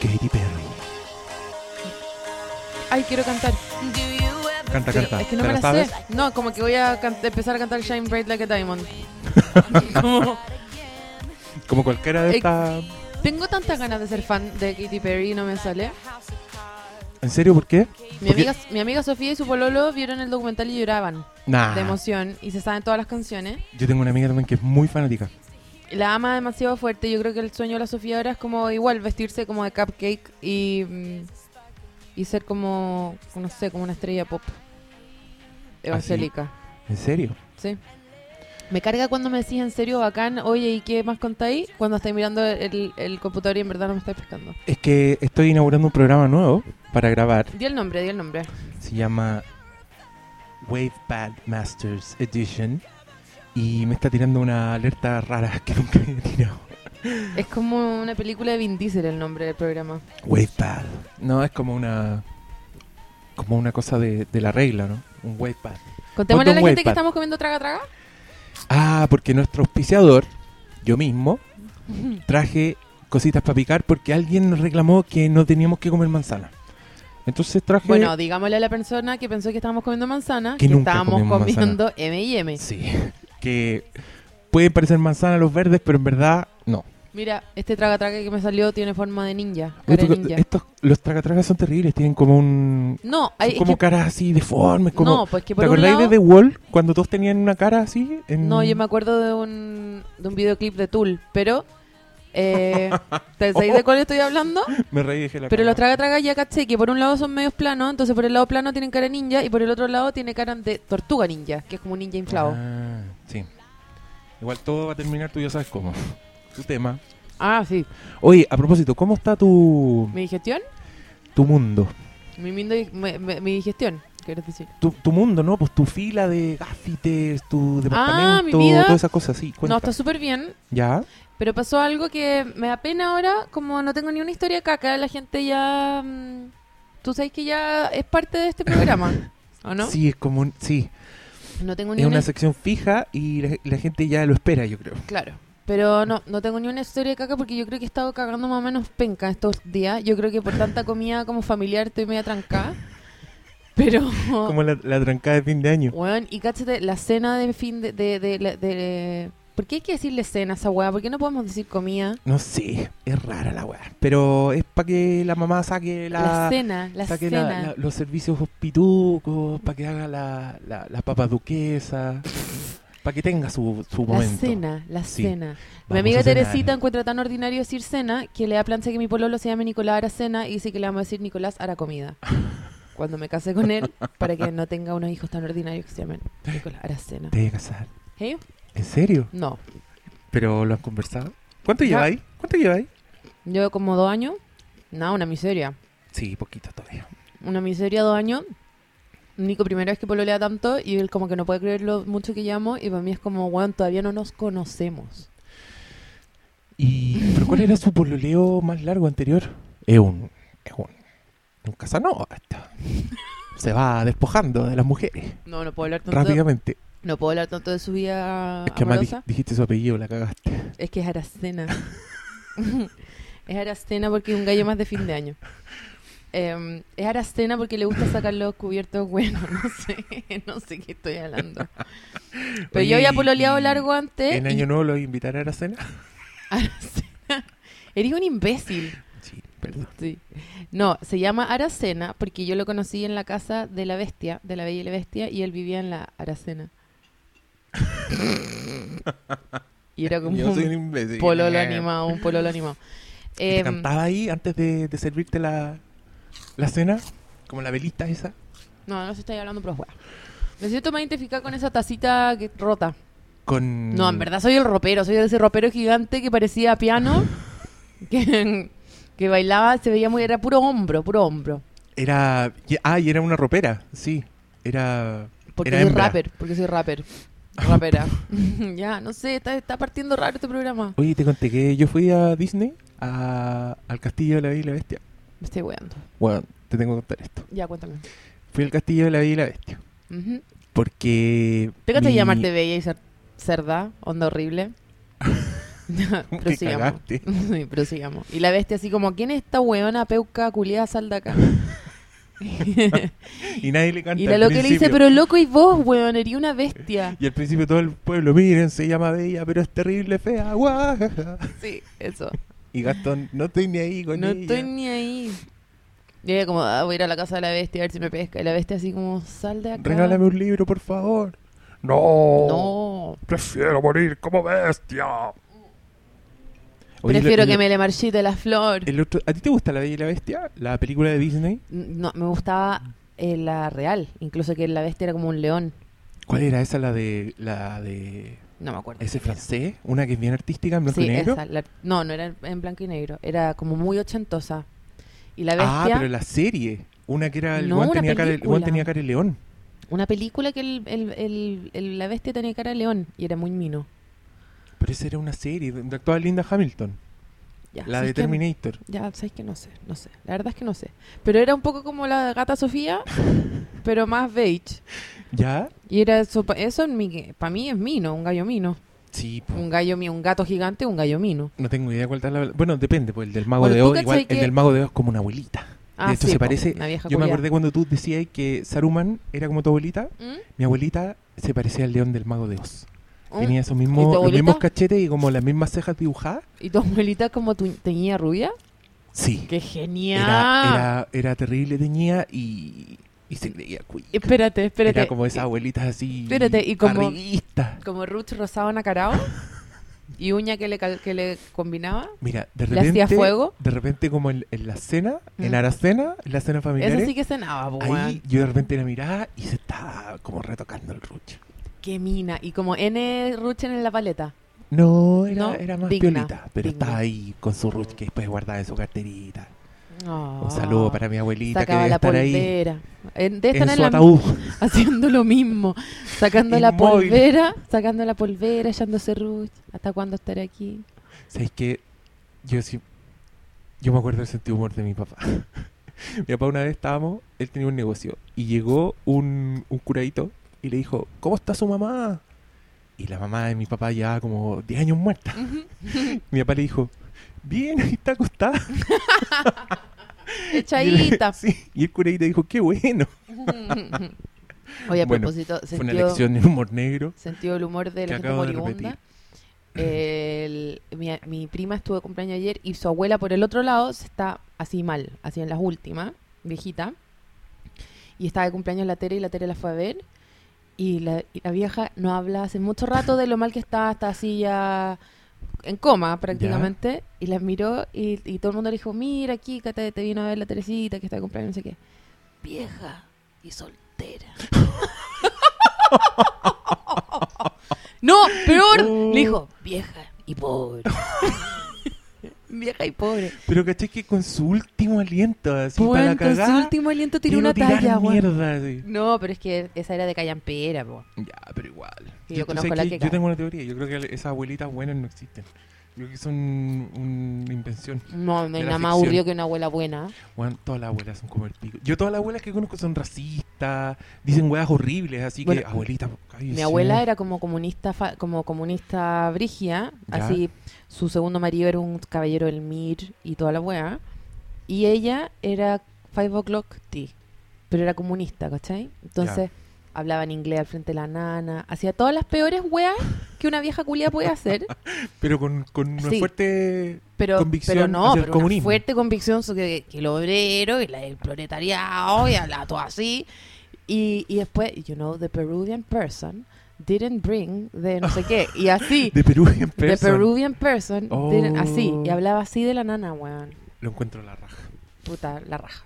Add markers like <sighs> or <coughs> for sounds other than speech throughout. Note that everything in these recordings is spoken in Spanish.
Katy Perry. Ay, quiero cantar. Canta, Pero canta. es que no ¿Te me la la sabes? sé. No, como que voy a can- empezar a cantar Shine Bright Like a Diamond. <laughs> Como- Como cualquiera de Eh, estas. tengo tantas ganas de ser fan de Katy Perry y no me sale. ¿En serio? ¿Por qué? Mi Porque- amiga, mi amiga Sofía y su pololo vieron el documental y lloraban Nah. de emoción y se saben todas las canciones. Yo tengo una amiga también que es muy fanática. La ama demasiado fuerte. Yo creo que el sueño de la Sofía ahora es como igual vestirse como de cupcake y, mm, y ser como, no sé, como una estrella pop evangélica. ¿En serio? Sí. Me carga cuando me decís en serio, bacán, oye, ¿y qué más contáis? Cuando estáis mirando el, el computador y en verdad no me estáis pescando. Es que estoy inaugurando un programa nuevo para grabar. Di el nombre, di el nombre. Se llama Wavepad Masters Edition. Y me está tirando una alerta rara que nunca había tirado. Es como una película de Vin Diesel el nombre del programa. Wavepad. No, es como una. Como una cosa de, de la regla, ¿no? Un wavepad. Contémosle a la gente que estamos comiendo traga traga. Ah, porque nuestro auspiciador, yo mismo, <laughs> traje cositas para picar porque alguien nos reclamó que no teníamos que comer manzana. Entonces traje. Bueno, digámosle a la persona que pensó que estábamos comiendo manzana, Que que, nunca estábamos comiendo M&M. Sí. Que pueden parecer manzanas los verdes, pero en verdad no. Mira, este traga traga que me salió tiene forma de ninja, cara porque ninja. estos, los tragatragas son terribles, tienen como un. No, hay, como que- caras así deformes. Como, no, pues que ¿Te por un acordáis lado... de The Wall? Cuando todos tenían una cara así. En... No, yo me acuerdo de un, de un videoclip de Tool, pero... Eh, ¿Te <laughs> sabéis de cuál estoy hablando? Me reí dije la Pero los traga traga ya caché que por un lado son medios planos, entonces por el lado plano tienen cara ninja y por el otro lado tiene cara de tortuga ninja, que es como un ninja inflado. Ah, sí. Igual todo va a terminar, tú ya sabes cómo. <laughs> Tu tema. Ah, sí. Oye, a propósito, ¿cómo está tu, ¿Mi digestión? tu mundo? Mi, mindo- mi, mi- mi digestión, quieres decir. Tu, tu mundo, ¿no? Pues tu fila de gafites, tu Ah, departamento, mi vida. todas esas cosas, sí. Cuenta. No, está súper bien, ¿Ya? pero pasó algo que me da pena ahora, como no tengo ni una historia caca, la gente ya... mm, Tú sabes que ya es parte de este programa, <laughs> ¿o no? Sí, es como un- sí. No tengo ni Es una una sección fija y la, la gente ya lo espera, yo creo. Claro. Pero no, no tengo ni una historia de caca porque yo creo que he estado cagando más o menos penca estos días. Yo creo que por tanta comida como familiar estoy media trancada. <laughs> Pero, Como la, la trancada de fin de año. weón, y cáchate, la cena de fin de, de- de- ¿Por qué hay que decirle cena a esa weá? ¿Por qué no podemos decir comida? No sé, es rara la weá. Pero es para que la mamá saque La, la, cena, la saque la- cena. la- los servicios pitucos, para que haga la, la, la papa duquesa, para que tenga su, su La momento. cena, la Sí. cena. Mi amiga. Teresita encuentra tan ordinario decir cena que le da plan que mi pololo se llame Nicolás Aracena y dice que le vamos a decir Nicolás Aracomida. <laughs> Cuando me case con él, para que no tenga unos hijos tan ordinarios que se llamen Nicolás Aracena. Te voy a casar. ¿En serio? No. ¿Pero lo han conversado? ¿Cuánto Ya. lleváis? ¿Cuánto lleváis? Yo como dos años. No, una miseria. Sí, poquito todavía. Una miseria, dos años. Nico, primera vez que pololea tanto y él como que no puede creer lo mucho que llamo y para mí es como, bueno, todavía no nos conocemos. ¿Y pero cuál era su pololeo más largo anterior? Es un, es un, un Casanova. Se va despojando de las mujeres No, no puedo hablar tanto, rápidamente. No puedo hablar tanto de su vida Es que amorosa. dij- dijiste su apellido, la cagaste. Es que es Aracena. <laughs> es Aracena porque es un gallo más de fin de año. Eh, es Aracena porque le gusta sacar los cubiertos buenos. <laughs> No sé, no sé qué estoy hablando. Pero Oye, yo había pololeado largo antes. ¿En y- Año Nuevo lo voy a invitar a la cena? <laughs> Aracena. Eres un imbécil. Sí, perdón. Sí. No, se llama Aracena porque yo lo conocí en la casa de la bestia, de la Bella y la Bestia, y él vivía en la Aracena. Y era como Yo soy un un imbécil. pololo animado, un pololo animado. ¿Y ¿Te Em, cantaba ahí antes de, de servirte la, la cena? Como la velita esa. No, no se está hablando pero weá. Me siento más identificada con esa tacita que rota. Con... No, en verdad soy el ropero, soy ese ropero gigante que parecía piano, <laughs> que, que bailaba, se veía muy, era puro hombro, puro hombro. Era... Ah, y era una ropera, sí. Era... Porque Era soy hembra. rapper, porque soy rapper. Rapera. <laughs> ya, no sé, está, está partiendo raro este programa. Oye, te conté que yo fui a Disney, a- al Castillo de la Bella y la Bestia. Me estoy weando. Bueno, te tengo que contar esto. Ya, cuéntame. Fui al Castillo de la Bella y la Bestia. Ujú. Porque... ¿Te mi- llamarte bella y ser cerda? Onda horrible. <laughs> <laughs> Prosigamos. Sí, prosigamos. Y la bestia así como, ¿quién es esta weona peuca culiada sal de acá? <laughs> Y nadie le canta y la loca le dice, pero loco y vos, weón, eres una bestia. Y al principio todo el pueblo, miren, se llama Bella, pero es terrible, fea, guajaja. Sí, eso. Y Gastón, no estoy ni ahí con No ella. estoy ni ahí. Y ella como, ah, voy a ir a la casa de la bestia a ver si me pesca. Y la bestia así como, sal de acá. Regálame un libro, por favor. No. No. Prefiero morir como bestia. Oye, Prefiero que me le marchite la flor. el otro- ¿A ti te gusta La Bella y la Bestia? La película de Disney. No, me gustaba eh, la real. Incluso que la bestia era como un león. ¿Cuál era esa? La de. La de. No me acuerdo. Ese francés. Una que es bien artística en blanco Sí, y negro. esa. la- no, no era en blanco y negro. Era como muy ochentosa. Y la ah, pero la serie. Una que era. El No, una tenía, cara, tenía de león. una película que el- el- la bestia tenía cara de león y era muy mino. Pero esa era una serie. Donde actuaba Linda Hamilton. Ya, La ¿sabes de? Terminator. Ya, sabes que no sé, no sé. La verdad es que no sé. Pero era un poco como la gata Sofía, <laughs> pero más beige. ¿Ya? Y era eso, eso para mí es mino, un gallo mino. Sí, po. Un gallo un gato gigante, un gallo mino. No tengo idea cuál es la. Bueno, depende, pues el del Mago Bueno, de ¿tú Oz. Igual, el del Mago de Oz es como una abuelita. Ah, de hecho, sí, se po, parece. una vieja Yo me acordé cuando tú decías que Saruman era como tu abuelita. ¿Mm? Mi abuelita se parecía al león del Mago de Oz. ¿Mm? Tenía esos ¿Y mismos, los mismos cachetes y como las mismas cejas dibujadas. ¿Y tu abuelita como tu teñía rubia? Sí. ¡Qué genial! Era, era, era terrible, teñía y, y se creía cuica. Espérate, espérate. Era como esas abuelitas así. Espérate, y como- arribistas. Como Ruth rosado nacarao <laughs> y uña que le, que le combinaba. Mira, de ¿Le repente. hacía fuego? De repente, como en, en la cena, en Mm. Aracena, en la cena familiar. Esa sí que cenaba, po, Ahí yo de repente la miraba y se estaba como retocando el rucho. Qué mina. Y como N Ruchen en la paleta. No, era, No, era más digna, piolita, pero digna. estaba ahí con su ruch que después guardaba en su carterita. Oh. Un saludo para mi abuelita que debe la estar ahí. En- Debe estar en su ataúd. <laughs> haciendo lo mismo. Sacando la polvera, sacando la polvera, echándose ruch. ¿Hasta cuándo estaré aquí? ¿Sabes qué? Yo sí. Yo me acuerdo del sentido humor de mi papá. <laughs> mi papá una vez estábamos, él tenía un negocio y llegó un, un curadito y le dijo, ¿cómo está su mamá? Y la mamá de mi papá ya como 10 años muerta. <laughs> mi papá le dijo, bien, ahí está acostada. <laughs> Echadita. <laughs> Sí, y el curadito dijo, qué bueno. Oye, a Bueno, propósito, Fue una sentido, lección de humor negro. sentido del humor de la gente moribunda. El- mi, mi prima estuvo de cumpleaños ayer y su abuela por el otro lado se está así mal, así en las últimas, viejita. Y estaba de cumpleaños la Tere y la Tere la fue a ver. Y la, y la vieja no habla hace mucho rato de lo mal que está, está así ya en coma prácticamente. Y la miró y, y todo el mundo le dijo, mira aquí, te, te vino a ver la Teresita que está cumpleaños, no sé qué. Vieja y soltera. <laughs> no, peor. Le dijo, vieja y pobre. <laughs> vieja y pobre. Pero caché que con su último aliento, así Bueno, para la con su último aliento tiró una talla, mierda, así. No, pero es que esa era de callampera, po. Ya, pero igual. Yo tú conozco sabes la que que yo cae. tengo una teoría. Yo creo que esas abuelitas buenas no existen. Yo creo que son una invención. No, no hay nada más aburrido que una abuela buena. Bueno, todas las abuelas son como el pico. Yo todas las abuelas que conozco son racistas, dicen weas horribles, así Bueno, que abuelita, cállese. Mi abuela era como comunista, fa- como comunista brigia, Ya. así su segundo marido era un caballero del MIR y toda la wea. Y ella era five o'clock tea, pero era comunista, ¿cachai? Entonces hablaba en inglés al frente de la nana, hacía todas las peores weas que una vieja culia puede hacer, <laughs> Pero con, con una Sí. fuerte... pero, Convicción pero no, hacia el pero comunismo. una fuerte convicción sobre que el obrero y la- el proletariado y hablaba todo así. Y, y después, you know, the Peruvian person didn't bring the no sé qué, y así. De Perú en The person. Peruvian person, didn't- así, y Oh. hablaba así de la nana, weón. Lo encuentro la raja. Puta, la raja.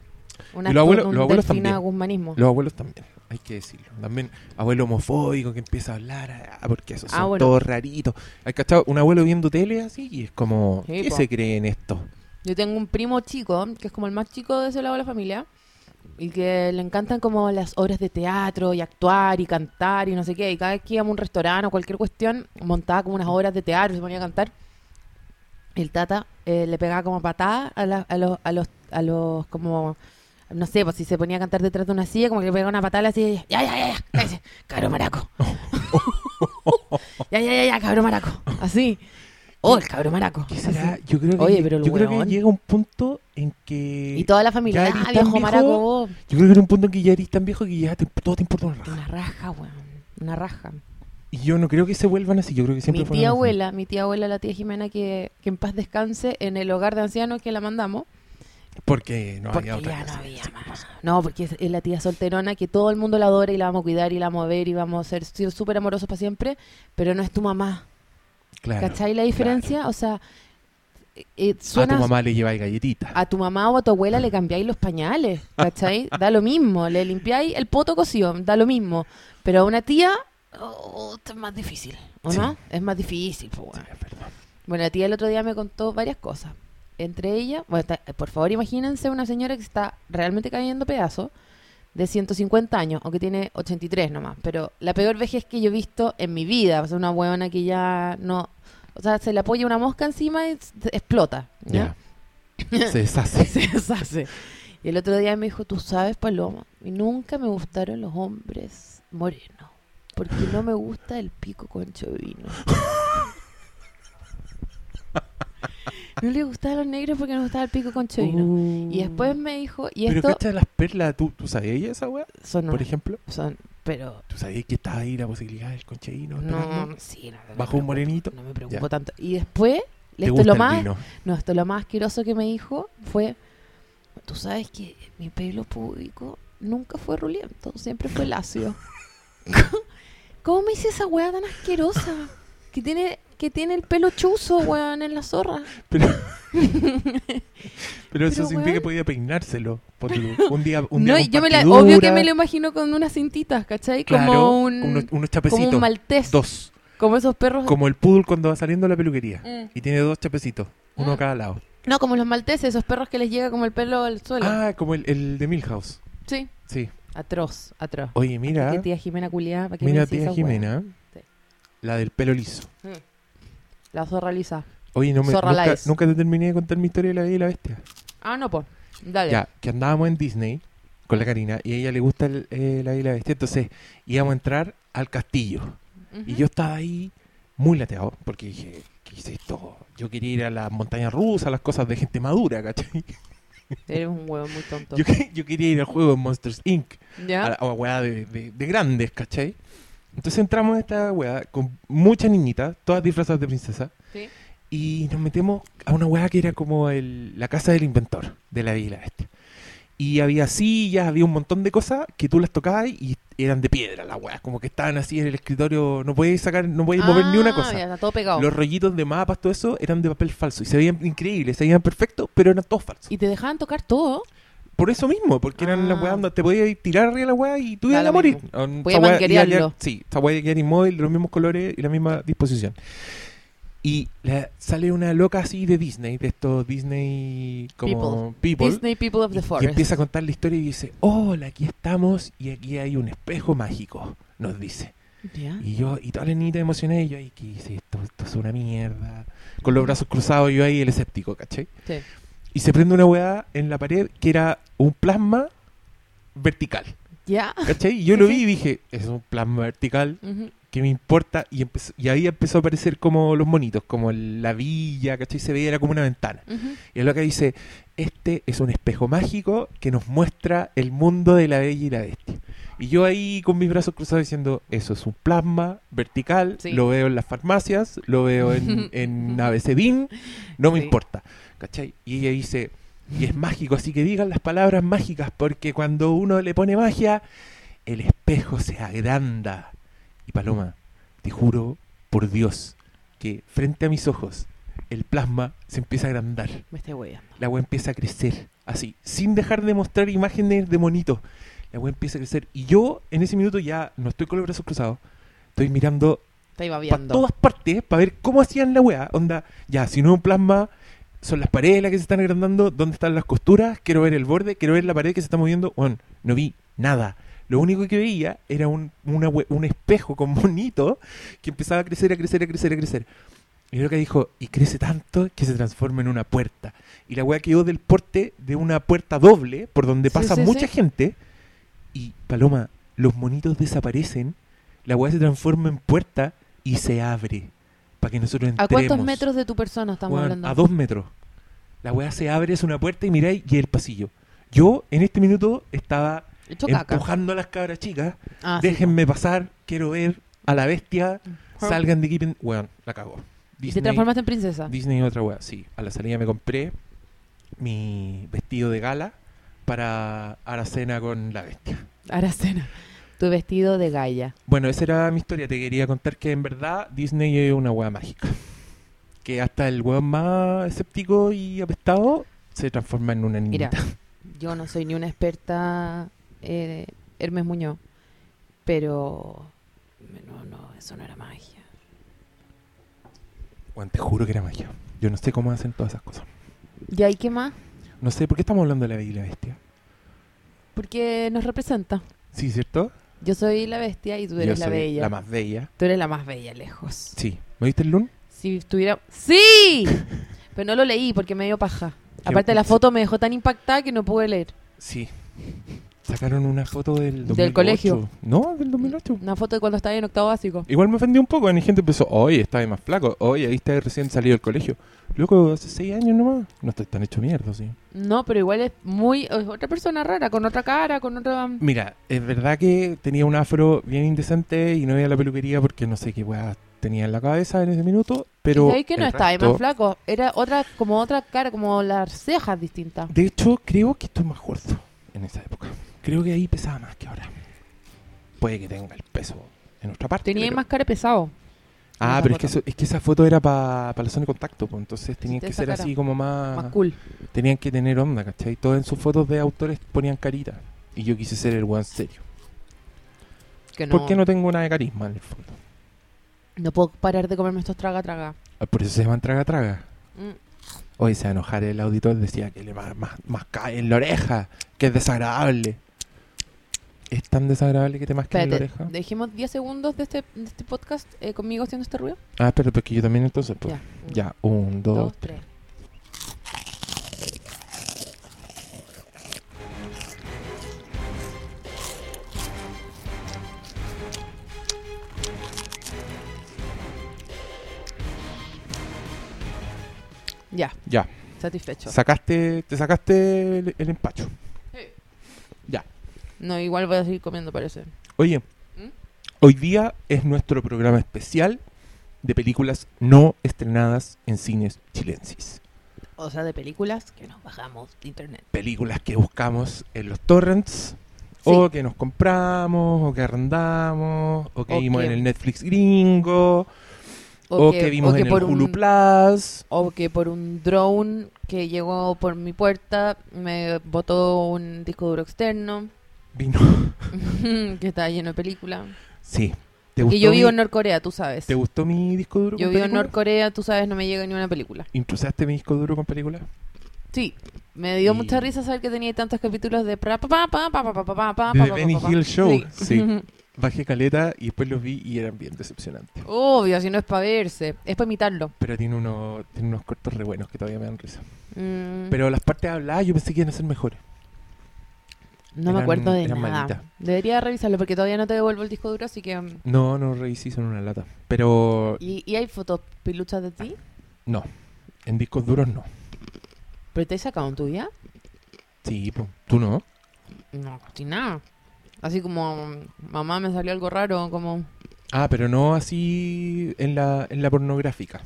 Una Y los abuelos- los también. guzmanismo. Los abuelos también, hay que decirlo. También abuelo homofóbico que empieza a hablar, ah, porque esos Ah, son bueno. todos raritos. ¿Hay cachado? Un abuelo viendo tele así y es como, Sí, ¿qué po. se cree en esto? Yo tengo un primo chico, que es como el más chico de ese lado de la familia, y que le encantan como las obras de teatro y actuar y cantar y no sé qué. Y cada vez que íbamos a un restaurante o cualquier cuestión, montaba como unas obras de teatro se ponía a cantar. El tata eh, le pegaba como patada a, la- a los, a los, a los, como, no sé, pues si se ponía a cantar detrás de una silla, como que le pegaba una patada así, ya, ya, ya, ya, cállese, cabrón maraco. <laughs> ya, ya, ya, ya, cabrón maraco. Así. Oh, el cabro maraco. ¿Qué será? Yo creo que, Oye, pero el yo creo que llega un punto en que. Y toda la familia, ya eres ah, tan viejo viejo, maraco vos. Yo creo que era un punto en que ya eres tan viejo que ya te- todo te importa una raja. Una raja, weón. Una raja. Y yo no creo que se vuelvan así. Yo creo que siempre mi fueron tía así. abuela, mi tía abuela, la tía Jimena, que, que en paz descanse en el hogar de ancianos que la mandamos. Porque no porque había otra ya no cosa. había Sí, más. No, porque es, es la tía solterona que todo el mundo la adora y la vamos a cuidar y la vamos a ver y vamos a ser súper amorosos para siempre, pero no es tu mamá. Claro. ¿Cachai la diferencia? O sea, eh, eh, A tu suena mamá le lleváis galletitas. a tu mamá o a tu abuela le cambiáis los pañales, ¿cachai? <laughs> Da lo mismo, le limpiáis el poto cocido, da lo mismo. Pero a una tía, oh, es más difícil, ¿o Sí. no? Es más difícil, pues, bueno. Bueno, la tía el otro día me contó varias cosas. Entre ellas, bueno, está- por favor imagínense una señora que está realmente cayendo pedazos de 150 años, aunque tiene 83 nomás. Pero la peor vejez que yo he visto en mi vida, o sea, una huevona que ya no... O sea, se le apoya una mosca encima y explota. ¿ya? Ya. <laughs> Se deshace. se deshace. Y el otro día me dijo, tú sabes, Paloma, y nunca me gustaron los hombres morenos, porque no me gusta el pico concho de vino. <laughs> No le gustaban los negros porque no gustaba el pico concho de vino. Y después me dijo, y. Pero esto cacha las perlas, ¿tú, tú sabías esa weá? son, Por ejemplo, son, pero ¿tú sabías que estaba ahí la posibilidad del concheíno? no, sí, no, Bajo un morenito. No me preocupo Ya. tanto. Y después, ¿Te esto lo más, vino? No, esto lo más asqueroso que me dijo fue, tú sabes que mi pelo público nunca fue ruliento, siempre fue lacio. <laughs> <laughs> ¿Cómo me hice esa weá tan asquerosa? Que tiene, que tiene el pelo chuzo, weón, en la zorra. Pero, pero eso Pero, significa weón. que podía peinárselo. Por <laughs> un día, un no, día y con yo me la, obvio que me lo imagino con unas cintitas, ¿cachai? claro, como un, unos, unos como chapecitos. un maltés. Dos. Como esos perros. Como el poodle cuando va saliendo de la peluquería. Mm. Y tiene dos chapecitos. Uno Mm. a cada lado. No, como los malteses, esos perros que les llega como el pelo al suelo. Ah, como el, el de Milhouse. Sí. Sí. Atroz, atroz. Oye, mira. ¿Qué tía Jimena culiada? ¿Para qué me Mira, tía? Jimena. Sí. La del pelo liso. La zorra lisa. Oye, no me, Zorra nunca, nunca te terminé de contar mi historia de la Bella y la Bestia. Ah, no, pues. Dale. Ya, que andábamos en Disney con la Karina y a ella le gusta el, eh, la Bella y la Bestia. Entonces íbamos a entrar al castillo. Y yo estaba ahí muy lateado porque dije, ¿qué es esto? Yo quería ir a las montañas rusas, a las cosas de gente madura, ¿cachai? Eres un huevo muy tonto. Yo, que- yo quería ir al juego de Monsters Inc. ¿Ya? a a de- de grandes, ¿cachai? Entonces entramos a esta weá con muchas niñitas, todas disfrazadas de princesa, Sí. y nos metemos a una weá que era como el- la casa del inventor de la Bella y la Bestia. Y había sillas, había un montón de cosas que tú las tocabas y eran de piedra las weas, como que estaban así en el escritorio, no podéis sacar, no podéis mover ni una Ah, cosa. Ya, está todo pegado. Los rollitos de mapas, todo eso, eran de papel falso y se veían increíbles, se veían perfectos, pero eran todos falsos. Y te dejaban tocar todo. Por eso mismo, porque eran las Ah. weas donde te podías ir tirar arriba de la wea y tú ibas a morir. Podías manguerearlo. Sí, esa wea a quedar inmóvil, de los mismos colores y la misma disposición. Y la- sale una loca así de Disney, de estos Disney como people, Disney People of y- the y, Forest. empieza a contar la historia y dice, hola, aquí estamos y aquí hay un espejo mágico, nos dice. Y yo, y toda la niñita emocionada, y yo ahí, ¿qué hice esto? Esto es una mierda. Con los brazos cruzados, yo ahí el escéptico, ¿cachai? Sí. Y se prende una weá en la pared que era un plasma vertical. Ya. ¿Cachai? Y yo lo vi y dije, es un plasma vertical, Ujú. ¿qué me importa? Y, empezó- y ahí empezó a aparecer como los monitos, como la villa, ¿cachai? Se veía era como una ventana. Y es lo que dice, este es un espejo mágico que nos muestra el mundo de la bella y la bestia. Y yo ahí con mis brazos cruzados diciendo, eso es un plasma vertical, Sí. lo veo en las farmacias, lo veo en, <laughs> en ABCDIN, no me importa. ¿Cachai? Y ella dice, y es mágico, así que digan las palabras mágicas, porque cuando uno le pone magia, el espejo se agranda. Y Paloma, te juro por Dios que frente a mis ojos el plasma se empieza a agrandar. Me estoy. La wea empieza a crecer, así, sin dejar de mostrar imágenes de monitos. La wea empieza a crecer. Y yo en ese minuto ya no estoy con los brazos cruzados, estoy mirando para todas partes para ver cómo hacían la wea. Onda, ya, si no es un plasma, son las paredes las que se están agrandando, dónde están las costuras, quiero ver el borde, quiero ver la pared que se está moviendo. Bueno, no vi nada. Lo único que veía era un, una un espejo con monito que empezaba a crecer, a crecer, a crecer, a crecer. Y lo que dijo, y crece tanto que se transforma en una puerta. Y la wea quedó del porte de una puerta doble por donde Sí, pasa sí, mucha sí. gente. Y Paloma, los monitos desaparecen, la weá se transforma en puerta y se abre. para que nosotros ¿A entremos. cuántos metros de tu persona estamos hablando? A dos metros. La weá se abre, es una puerta y miráis y el pasillo. Yo en este minuto estaba empujando a las cabras chicas. Ah, sí, Déjenme pasar, quiero ver a la bestia. Salgan de pen- Weón, la cagó. Y te Disney, transformaste en princesa. Disney y otra weá. Sí, a la salida me compré mi vestido de gala para Aracena con la bestia. Aracena. Tu vestido de Gaia. Bueno, esa era mi historia. Te quería contar que en verdad Disney es una weá mágica. Que hasta el weón más escéptico y apestado se transforma en una Mira, niñita. yo no soy ni una experta eh, Hermes Muñoz, pero no, no, eso no era magia. Te juro que era magia. Yo no sé cómo hacen todas esas cosas. ¿Y ahí qué más? No sé, ¿por qué estamos hablando de la Bella y la Bestia? Porque nos representa. Sí, ¿cierto? Yo soy la bestia y tú eres Yo la soy bella. La más bella. Tú eres la más bella lejos. Sí. ¿Me viste el Lun? Si estuviera... ¡Sí! <laughs> Pero no lo leí porque me dio paja. Aparte la foto me dejó tan impactada que no pude leer. Sí. Sacaron una foto del 2008. Del colegio. No, del 2008. Una foto de cuando estaba en octavo básico. Igual me ofendió un poco. Y gente empezó, oye, estaba más flaco. Oye, ahí está recién salido del colegio. Loco, hace seis años nomás. No estoy tan hecho mierda, sí. No, pero igual es muy... Es otra persona rara, con otra cara, con otra... Mira, es verdad que tenía un afro bien indecente y no iba a la peluquería porque no sé qué weá tenía en la cabeza en ese minuto. Pero. ¿Y que no estaba resto- más flaco? Era otra, como otra cara, como las cejas distintas. De hecho, creo que estoy más gordo en esa época. Creo que ahí pesaba más que ahora. Puede que tenga el peso en otra parte. Tenía pero- más cara pesado. Ah, pero es que, eso- es que esa foto era para la zona de contacto, pues entonces tenían te que ser así como más, Más cool. Tenían que tener onda, ¿cachai? Todos en sus fotos de autores ponían carita. Y yo quise ser el weón serio. Que no, ¿Por qué no tengo nada de carisma en el fondo? no puedo parar de comerme estos traga traga. Ah, Por eso se llaman traga traga. Mm. Hoy se va a enojar el auditor, decía que le más, más, más cae en la oreja, que es desagradable. ¿Es tan desagradable que te masquen en la oreja? dejemos 10 segundos de este, de este podcast eh, conmigo haciendo este ruido. Ah, pero porque yo también entonces, pues. Ya. Ya, un, dos, Dos, tres. Ya, ya. satisfecho. Sacaste, te sacaste el, el empacho. No, igual voy a seguir comiendo, parece. Oye, ¿Mm? hoy día es nuestro programa especial de películas no estrenadas en cines chilensis. O sea, de películas que nos bajamos de internet. Películas que buscamos en los torrents, o que nos compramos, o que arrendamos, o que O vimos que- en el Netflix gringo, o, que, vimos o que en el Hulu un- Plus. O que por un drone que llegó por mi puerta me botó un disco duro externo vino. que estaba lleno de película. Sí. ¿Te gustó yo vivo mi... en Norcorea, tú sabes. ¿Te gustó mi disco duro? Yo con vivo en Norcorea, tú sabes, no me llega ni una película. ¿Intrusaste mi disco duro con película? Sí. Me dio y... mucha risa saber que tenía tantos capítulos de pa pa Benny Hill Show. Sí. sí. Bajé caleta y después los vi y eran bien decepcionantes. Obvio, si no es para verse, es para imitarlo. Pero tiene, uno, tiene unos cortos re buenos que todavía me dan risa. Mm. Pero las partes habladas yo pensé que iban a ser mejores no me acuerdo de nada. Debería revisarlo porque todavía no te devuelvo el disco duro, así que... No, no revisé, son una lata. Pero ¿Y, y hay fotos piluchas de ti? no, en discos duros no. ¿Pero te has sacado en tuya? Sí, po. tú no. No, sin nada. Así como, mamá, me salió algo raro, como... Ah, pero no así en la, en la pornográfica.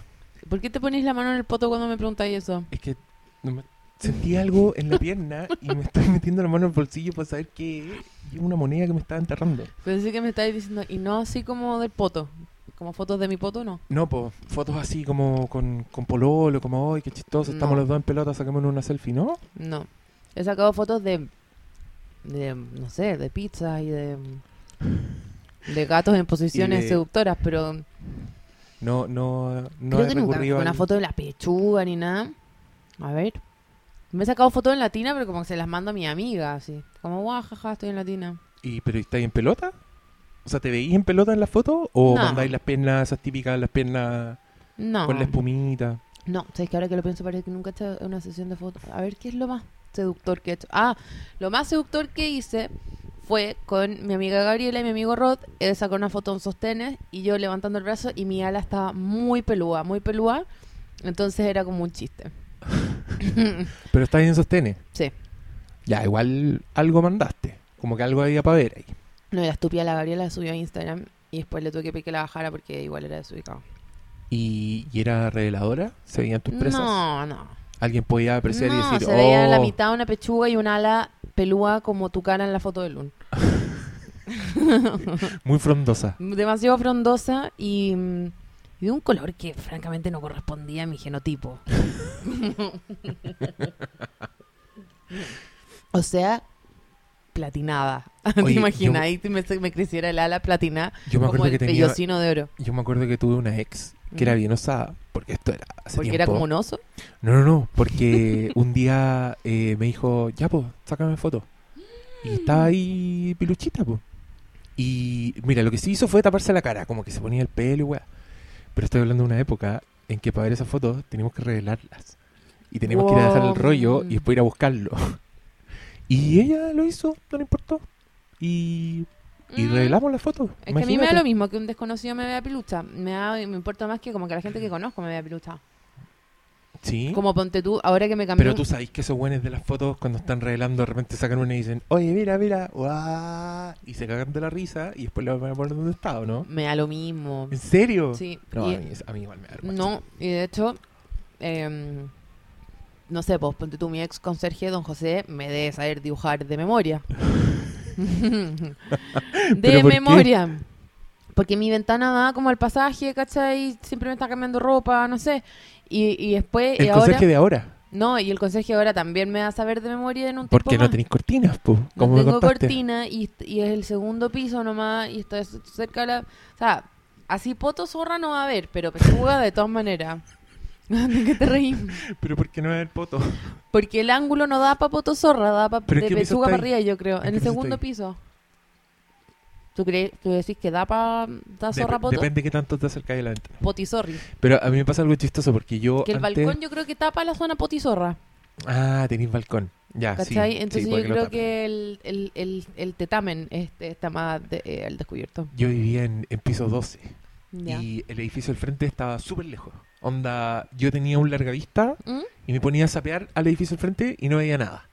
¿Por qué te pones la mano en el poto cuando me preguntáis eso? Es que no me- sentí algo en la <laughs> pierna y me estoy metiendo la mano en el bolsillo para saber que es una moneda que me estaba enterrando. Pensé que me estáis diciendo, y no así como del poto. Como fotos de mi poto, no. No, pues fotos así como con, con pololo, como, ¡ay, qué chistoso! Estamos los dos en pelota, saquémonos una selfie, ¿no? No. He sacado fotos de, de no sé, de pizza y de, de gatos en posiciones de- seductoras, pero No, no, no creo he que nunca una foto de la pechuga ni nada. A ver. Me he sacado fotos en latina, pero como que se las mando a mi amiga, así. Como, guau, jaja, estoy en latina. ¿Y, ¿Pero estáis en pelota? O sea, ¿te veís en pelota en la foto? ¿O No. mandáis las piernas, esas típicas, las piernas No. con la espumita? No, sabes que ahora que lo pienso parece que nunca he hecho una sesión de fotos. A ver, ¿qué es lo más seductor que he hecho? Ah, lo más seductor que hice fue con mi amiga Gabriela y mi amigo Rod. Él sacó una foto en sostenes y yo levantando el brazo y mi ala estaba muy pelúa, muy pelúa. Entonces era como un chiste. <laughs> Pero está bien sostenes. Sí. Ya, igual algo mandaste. Como que algo había para ver ahí. No, la estúpida la Gabriela la subió a Instagram y después le tuve que pedir que la bajara porque igual era desubicado. ¿Y, y era reveladora? ¿Se veían tus presas? No, no. Alguien podía apreciar y No, decir, se veía la "Oh". mitad una pechuga y un ala pelúa como tu cara en la foto de Lun. <laughs> Muy frondosa. <laughs> Demasiado frondosa y, mm, y de un color que francamente no correspondía a mi genotipo. o sea, platinada. <laughs> ¿Te Oye, imaginas? yo- Ahí me, me creciera el ala platinada Yo me como acuerdo el que tenía. de oro. Yo me acuerdo que tuve una ex que era Mm. bien osada. Porque esto era hace Porque tiempo. era como un oso. No, no, no. Porque un día eh, me dijo, ya, pues, sácame foto. Y estaba ahí piluchita, pues. Y mira, lo que sí hizo fue taparse la cara, como que se ponía el pelo y weá. Pero estoy hablando de una época en que para ver esas fotos teníamos que revelarlas. Y teníamos que ir a dejar el rollo y después ir a buscarlo. <laughs> Y ella lo hizo, no le importó. Y, y Mm. revelamos las fotos. Es que a mí me da lo mismo que un desconocido me vea pilucha. Me, da- me importa más que como que la gente que conozco me vea pilucha. Sí. Como ponte tú, ahora que me cambié. Pero tú sabes que esos buenos de las fotos, cuando están revelando, de repente sacan una y dicen, oye, mira, mira, guau", y se cagan de la risa y después lo van a poner donde está, ¿o no? Me da lo mismo. ¿En serio? Sí. No, y- a, mí, a mí igual me da vergüenza. no, y de hecho, em, no sé, pues ponte tú, mi ex conserje, don José, me debe saber dibujar de memoria. <laughs> de memoria. Porque mi ventana da como al pasaje, ¿cachai? Siempre me está cambiando ropa, no sé. Y, y después, El y ahora... conserje de ahora. No, y el conserje ahora también me va a saber de memoria en un Porque tiempo no tenéis cortinas, pues. No ¿Cómo me tengo contaste? cortina y, y es el segundo piso nomás y está cerca de la... O sea, así poto zorra no va a haber, pero pechuga de todas maneras. <laughs> ¿De qué te reís? Pero ¿por qué no es el poto? Porque el ángulo no da para poto zorra, da para ¿Pero en de pechuga para arriba, yo creo. ¿En En, el segundo piso. ¿Tú, crees, ¿Tú decís que da para da Dep- zorra poto? depende de qué tanto te acercáis a la ventana. Potizorri. Pero a mí me pasa algo chistoso porque yo Que el antes... balcón yo creo que tapa la zona potizorra. Ah, tenéis balcón. Ya, sí. ¿Cachai? sí, Entonces yo creo que el, el, el, el tetamen este, está más de- eh, al descubierto. Yo vivía en, en piso 12 Ya. y el edificio del frente estaba súper lejos. Onda, yo tenía un larga vista ¿Mm? y me ponía a sapear al edificio del frente y no veía nada.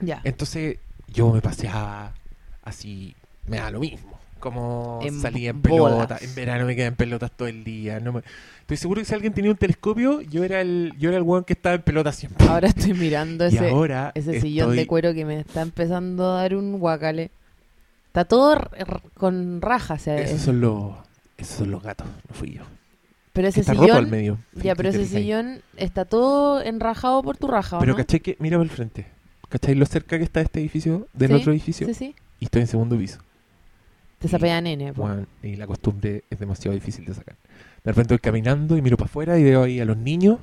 Ya. Entonces yo me paseaba así, me da lo mismo. Como En salía en bolas. pelota, en verano me quedaba en pelotas todo el día. No me- Estoy seguro que si alguien tenía un telescopio, yo era el yo era el weón que estaba en pelota siempre. Ahora estoy mirando ese, ahora ese sillón estoy- de cuero que me está empezando a dar un guacale. Está todo con rajas. Esos son los, esos son los gatos, no fui yo. pero ese está roto al medio. ya, pero ese sillón está todo enrajado por tu raja, ¿o Pero no? caché que, mira para el frente. ¿Cachai lo cerca que está este edificio del Sí, otro edificio? Sí, sí. Y estoy en segundo piso. Te sapea nene. po. Weón, y la costumbre es demasiado difícil de sacar. De repente voy caminando y miro para afuera y veo ahí a los niños.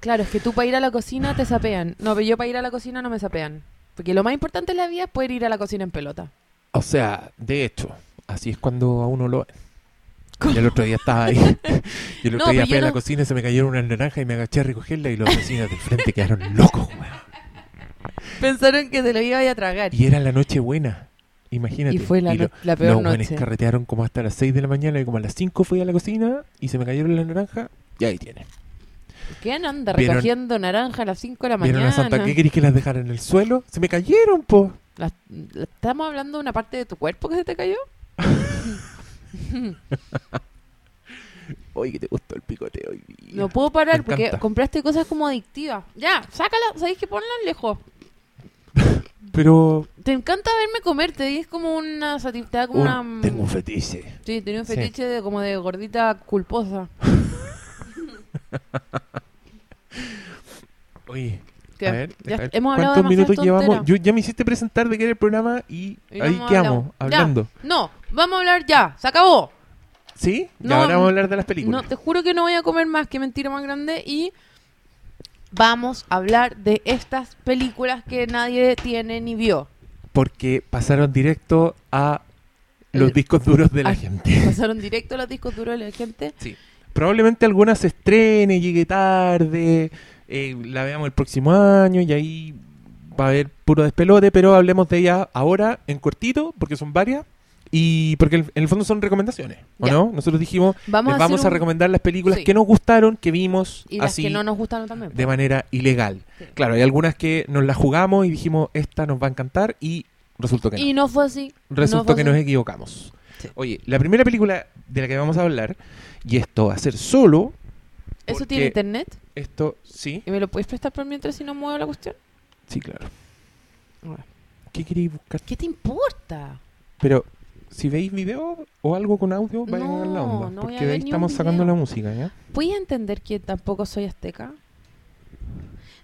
Claro, es que tú para ir a la cocina te sapean. No, pero yo para ir a la cocina no me sapean. Porque lo más importante en la vida es poder ir a la cocina en pelota. O sea, de hecho, así es cuando a uno lo ven. Y el otro día estaba ahí. <laughs> y el otro No, día fui a la no- cocina y se me cayeron unas naranjas y me agaché a recogerla y los vecinos del frente quedaron locos, weón. <laughs> Pensaron que te lo iba a tragar. Y era la noche buena. Imagínate. Y fue la, Y lo- la peor los noche. carretearon como hasta las 6 de la mañana y como a las 5 fui a la cocina y se me cayeron las naranjas y ahí tiene. ¿Quién anda Vieron- recogiendo naranja a las 5 de la Vieron mañana? a Santa, ¿qué querés que las dejara en el suelo? Se me cayeron, po. ¿Estamos hablando de una parte de tu cuerpo que se te cayó? <laughs> Oye, que te gustó el picoteo hoy día. No puedo parar porque compraste cosas como adictivas. Ya, sácala. ¿Sabéis que ponla lejos? <laughs> Pero Te encanta verme comerte y es como una satisfacción, como un- una... tengo un fetiche. Sí, tenía un Sí. fetiche de, como de gordita culposa. <laughs> Oye, ¿Qué? a ver, Ya a ver, hemos hablado ¿cuántos minutos llevamos? Yo, ya me hiciste presentar de qué era el programa y, Y no ahí quedamos, hablado. Ya. hablando. No, vamos a hablar ya. Se acabó. ¿Sí? No, ya ahora vamos a hablar de las películas. No, te juro que no voy a comer más. Que mentira más grande. Y vamos a hablar de estas películas que nadie tiene ni vio. Porque pasaron directo a los El- discos duros de la gente. <laughs> <laughs> Pasaron directo a los discos duros de la gente. Sí. Probablemente algunas se estrene, llegue tarde, eh, la veamos el próximo año y ahí va a haber puro despelote, pero hablemos de ella ahora en cortito, porque son varias. Y porque en el fondo son recomendaciones, ¿o Ya. no? Nosotros dijimos, Vamos les vamos a un- recomendar las películas Sí. que nos gustaron, que vimos Y las así que no nos gustaron también. de manera ilegal. Sí. Claro, hay algunas que nos las jugamos y dijimos, esta nos va a encantar y resultó que no. Y no fue así. Resultó no fue que así. nos equivocamos. Sí. Oye, la primera película de la que vamos a hablar, y esto va a ser solo, ¿Eso tiene internet? esto sí, ¿Y me lo puedes prestar por mientras si no muevo la cuestión? sí, claro. Bueno. ¿Qué queréis buscar? ¿Qué te importa? Pero si veis video o algo con audio, vayan a ver la No, onda. no a porque de ahí estamos sacando la música, ¿ya? ¿Puedes entender que tampoco soy azteca?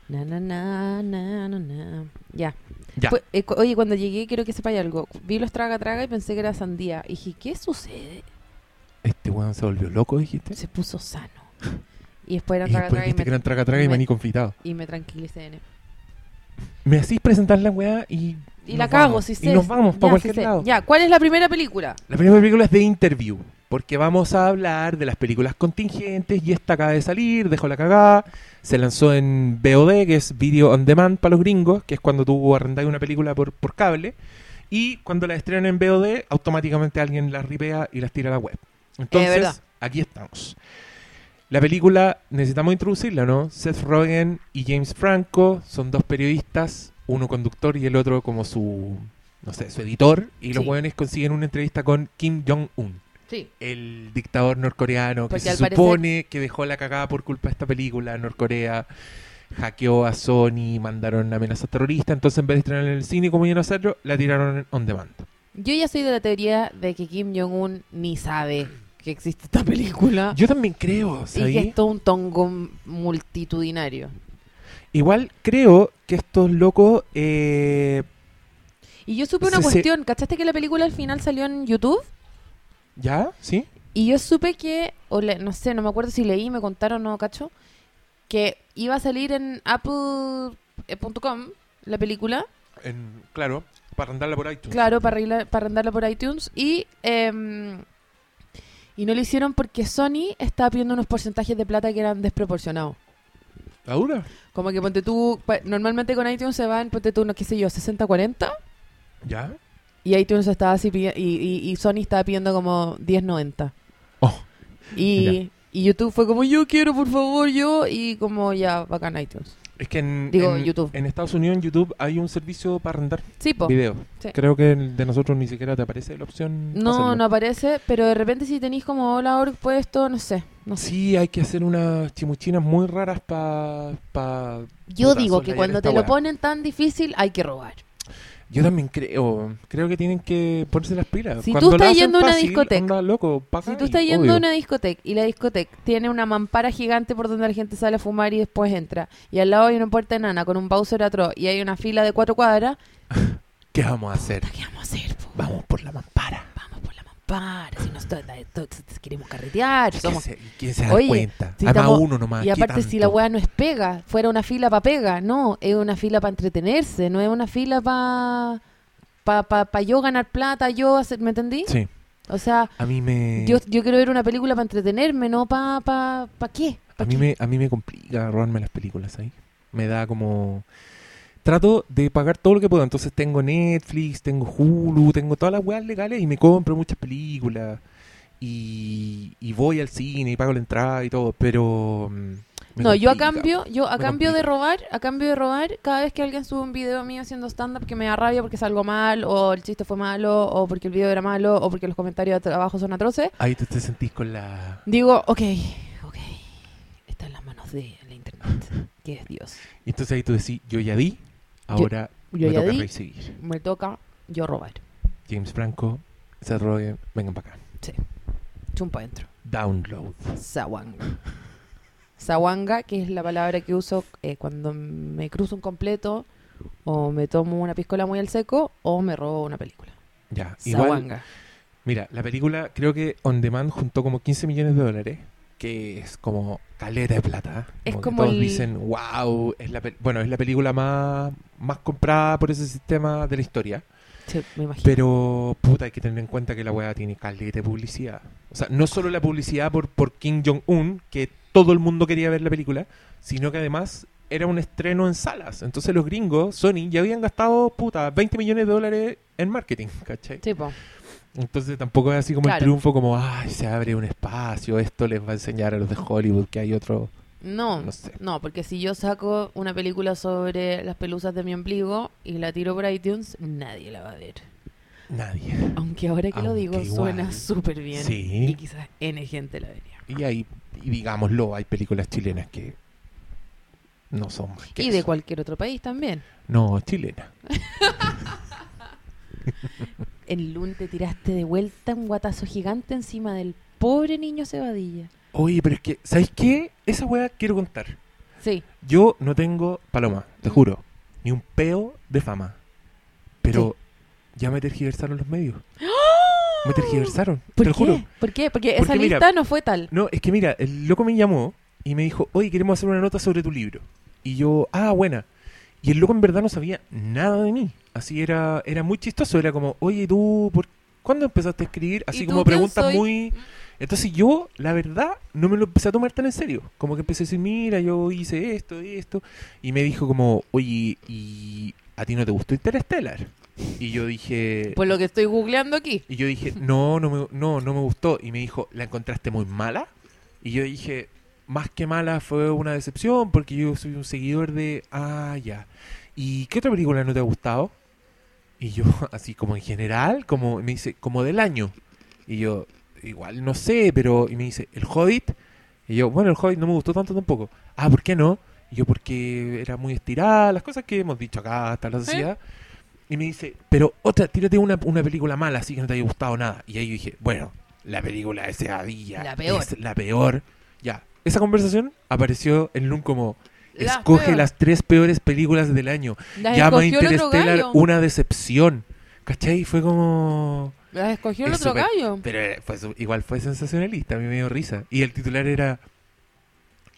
Na, na, na, na, na, na. Ya. Ya. Pues, eh, oye, cuando llegué, quiero que sepáis algo. Vi los traga traga y pensé que era sandía. Y dije, ¿qué sucede? Este weón se volvió loco, dijiste. Se puso sano. Y después era Y traga después traga y me, que eran traga traga y me- maní confitado. y me tranquilicé en él. Me hacís presentar la weá y. Y la cago, vamos. si Y sé. nos vamos para cualquier lado. Ya, ¿cuál es la primera película? La primera película es de Interview, porque vamos a hablar de las películas contingentes y esta acaba de salir, dejó la cagada, se lanzó en VOD, que es Video On Demand para los gringos, que es cuando tú arrendas una película por, por cable, y cuando la estrenan en VOD, automáticamente alguien las ripea y las tira a la web. Entonces, aquí estamos. La película, necesitamos introducirla, ¿no? Seth Rogen y James Franco son dos periodistas, uno conductor y el otro como su, no sé, su editor, y los Sí. jóvenes consiguen una entrevista con Kim Jong-un, Sí. el dictador norcoreano que se parecer- supone que dejó la cagada por culpa de esta película. Norcorea hackeó a Sony, mandaron amenazas terroristas, entonces en vez de estrenarla en el cine como iban a hacerlo, la tiraron on demand. Yo ya soy de la teoría de que Kim Jong-un ni sabe que existe esta película. Yo también creo, y que ¿sabí? es todo un tongo multitudinario. Igual creo que estos locos eh, Y yo supe una Se- cuestión. ¿Cachaste que la película al final salió en YouTube? ¿Ya? ¿Sí? Y yo supe que, o le- no sé, no me acuerdo si leí, me contaron, no cacho, que iba a salir en apple.com la película, En- claro, para andarla por iTunes. claro, para, para por iTunes, y, em, y no lo hicieron porque Sony estaba pidiendo unos porcentajes de plata que eran desproporcionados. ¿Ahora? Como que ponte tú, normalmente con iTunes se van, ponte tú, no qué sé yo, 60-40, ¿Ya? y iTunes estaba así y, y, y Sony estaba pidiendo como 10-90. Oh, Y, y YouTube fue como, yo quiero, por favor, yo. Y como, ya, bacán iTunes. Es que en, Digo, en- YouTube. en Estados Unidos en YouTube hay un servicio para rentar Sí, po. video. Sí. Creo que el de nosotros ni siquiera te aparece la opción. No, hacerlo. no aparece, pero de repente si tenéis como hola org puesto, no sé. No sé. Sí, hay que hacer unas chimuchinas muy raras para... Pa, Yo digo que cuando te lo ponen tan difícil, hay que robar. Yo también creo, creo que tienen que ponerse las pilas. Si Cuando tú estás yendo a una discoteca, loco, Si tú estás yendo obvio. a una discoteca y la discoteca tiene una mampara gigante por donde la gente sale a fumar y después entra, y al lado hay una puerta enana con un Bowser atroz y hay una fila de cuatro cuadras, <laughs> ¿Qué vamos a hacer? ¿qué vamos a hacer? po? Vamos por la mampara. Mampara, si nosotros queremos carretear, ¿Quién somos se, quién se da Oye, cuenta? si Además estamos- uno nomás. Y ¿qué aparte, si la weá no es pega, fuera una fila para pega, no, es una fila para entretenerse, no es una fila para pa, pa, pa yo ganar plata, yo hacer, ¿me entendí? Sí, O sea, a mí me... yo, yo quiero ver una película para entretenerme, no para pa, pa qué. ¿Pa A mí, me, a mí me complica robarme las películas ahí. Me da como... Trato de pagar todo lo que puedo. Entonces tengo Netflix, tengo Hulu, tengo todas las weas legales y me compro muchas películas. Y, y voy al cine y pago la entrada y todo. Pero... mm, No, yo a cambio, yo a cambio de robar, a cambio de robar, cada vez que alguien sube un video mío haciendo stand-up que me da rabia porque salgo mal, o el chiste fue malo, o porque el video era malo, o porque los comentarios de abajo son atroces, Ahí te, te sentís con la... digo, ok, ok, está en las manos de la internet, que es Dios. Y entonces ahí tú decís, yo ya di, ahora Yo me ya toca di, recibir. me toca yo robar. James Franco, Seth Rogen, vengan para acá. Chumpa adentro. Download. Sawanga. Sawanga, que es la palabra que uso eh, cuando me cruzo un completo, o me tomo una piscola muy al seco, o me robo una película. Ya, igual, Sawanga. mira, la película creo que On Demand juntó como 15 millones de dólares, que es como caleta de plata. ¿eh? Es como todos el- dicen, wow, es la, bueno, es la película más, más comprada por ese sistema de la historia. Sí, me imagino. Pero, puta, hay que tener en cuenta que la weá tiene caleta de publicidad. O sea, no solo la publicidad por, por Kim Jong-un, que todo el mundo quería ver la película, sino que además era un estreno en salas. Entonces los gringos, Sony, ya habían gastado, puta, 20 millones de dólares en marketing, ¿cachai? Tipo, Entonces tampoco es así como Claro. el triunfo, como, ay, se abre un espacio, esto les va a enseñar a los de Hollywood que hay otro, no. no sé. No, porque si yo saco una película sobre las pelusas de mi ombligo y la tiro por iTunes, nadie la va a ver. Nadie. Aunque ahora que lo digo igual. suena súper bien. Sí. Y quizás N gente la vería. Y ahí, y digámoslo, hay películas chilenas que no son más que Y de cualquier otro país también. No, chilena. <laughs> El lunes te tiraste de vuelta un guatazo gigante encima del pobre niño Cebadilla. Oye, pero es que, ¿sabes qué? Esa weá quiero contar. Sí, Yo no tengo, paloma, te Mm. juro, ni un peo de fama. Pero ya me tergiversaron los medios. Me tergiversaron, ¿por te lo qué? juro. ¿Por qué? Porque, Porque esa mira- lista no fue tal. No, es que mira, el loco me llamó y me dijo, oye, queremos hacer una nota sobre tu libro. Y yo, ah, buena. Y el loco en verdad no sabía nada de mí. Así era, era muy chistoso. Era como, oye, tú, ¿por ¿cuándo empezaste a escribir? Así ¿Y tú como preguntas soy? muy... Entonces yo, la verdad, no me lo empecé a tomar tan en serio. Como que empecé a decir, mira, yo hice esto y esto. Y me dijo como, oye, ¿y a ti no te gustó Interstellar? Y yo dije... Por lo que estoy googleando aquí. Y yo dije, no, no me, no, no me gustó. Y me dijo, ¿la encontraste muy mala? Y yo dije, más que mala fue una decepción porque yo soy un seguidor de, ah, ya. ¿Y qué otra película no te ha gustado? Y yo, <laughs> así como en general, como me dice, como del año. Y yo, igual no sé, pero, y me dice, ¿El Hobbit? Y yo, bueno, El Hobbit no me gustó tanto tampoco. Ah, ¿por qué no? Y yo, porque era muy estirada, las cosas que hemos dicho acá hasta la sociedad. Y me dice, pero otra, tírate una, una película mala, así que no te haya gustado nada. Y ahí yo dije, bueno, la película de Sevilla La peor. es la peor. Ya, esa conversación apareció en Loom como, Escoge peor. las tres peores películas del año. Las Llama Interstellar una decepción. ¿Cachai? Fue como... Las escogió el otro gallo. Pero era- fue igual fue sensacionalista, a mí me dio risa. Y el titular era...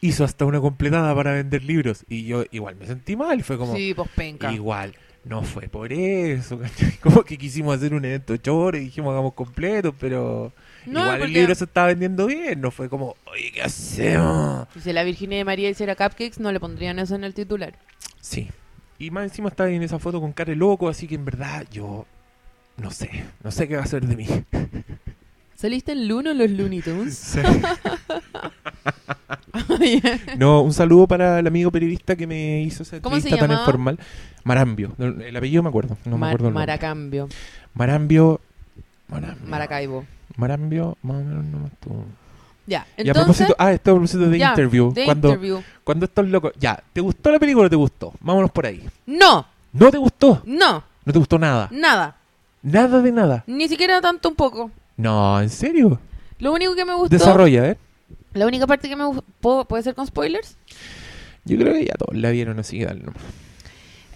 Hizo hasta una completada para vender libros. Y yo igual me sentí mal. Fue como... Sí, pues penca. Igual, no fue por eso, ¿cachai? <laughs> Como que quisimos hacer un evento choro y dijimos hagamos completo, pero No, igual porque- el libro se estaba vendiendo bien, no fue como, oye, ¿qué hacemos? Si la Virginia de María hiciera cupcakes, no le pondrían eso en el titular. Sí, y más encima estaba en esa foto con cara loco, así que en verdad yo no sé, no sé qué va a hacer de mí. <laughs> ¿Saliste en Luno los Looney Tunes? Sí. <laughs> No, un saludo para el amigo periodista que me hizo esa ¿Cómo se entrevista tan informal. Marambio, el apellido me acuerdo, no me acuerdo el nombre. Maracambio. Marambio, Marambio. Maracaibo. Marambio, más o menos no me estuvo. Ya, Y a entonces... propósito, ah, esto a propósito de ya, interview. de cuando, interview. cuando estos locos. Ya, ¿te gustó la película o no te gustó? Vámonos por ahí. No, ¿No te gustó? no, ¿No te gustó nada? nada. Nada de nada. Ni siquiera tanto un poco. No, ¿en serio? Lo único que me gustó... Desarrolla, ¿eh? La única parte que me gustó... ¿Puede ser con spoilers? Yo creo que ya todos la vieron así. Dale, nomás.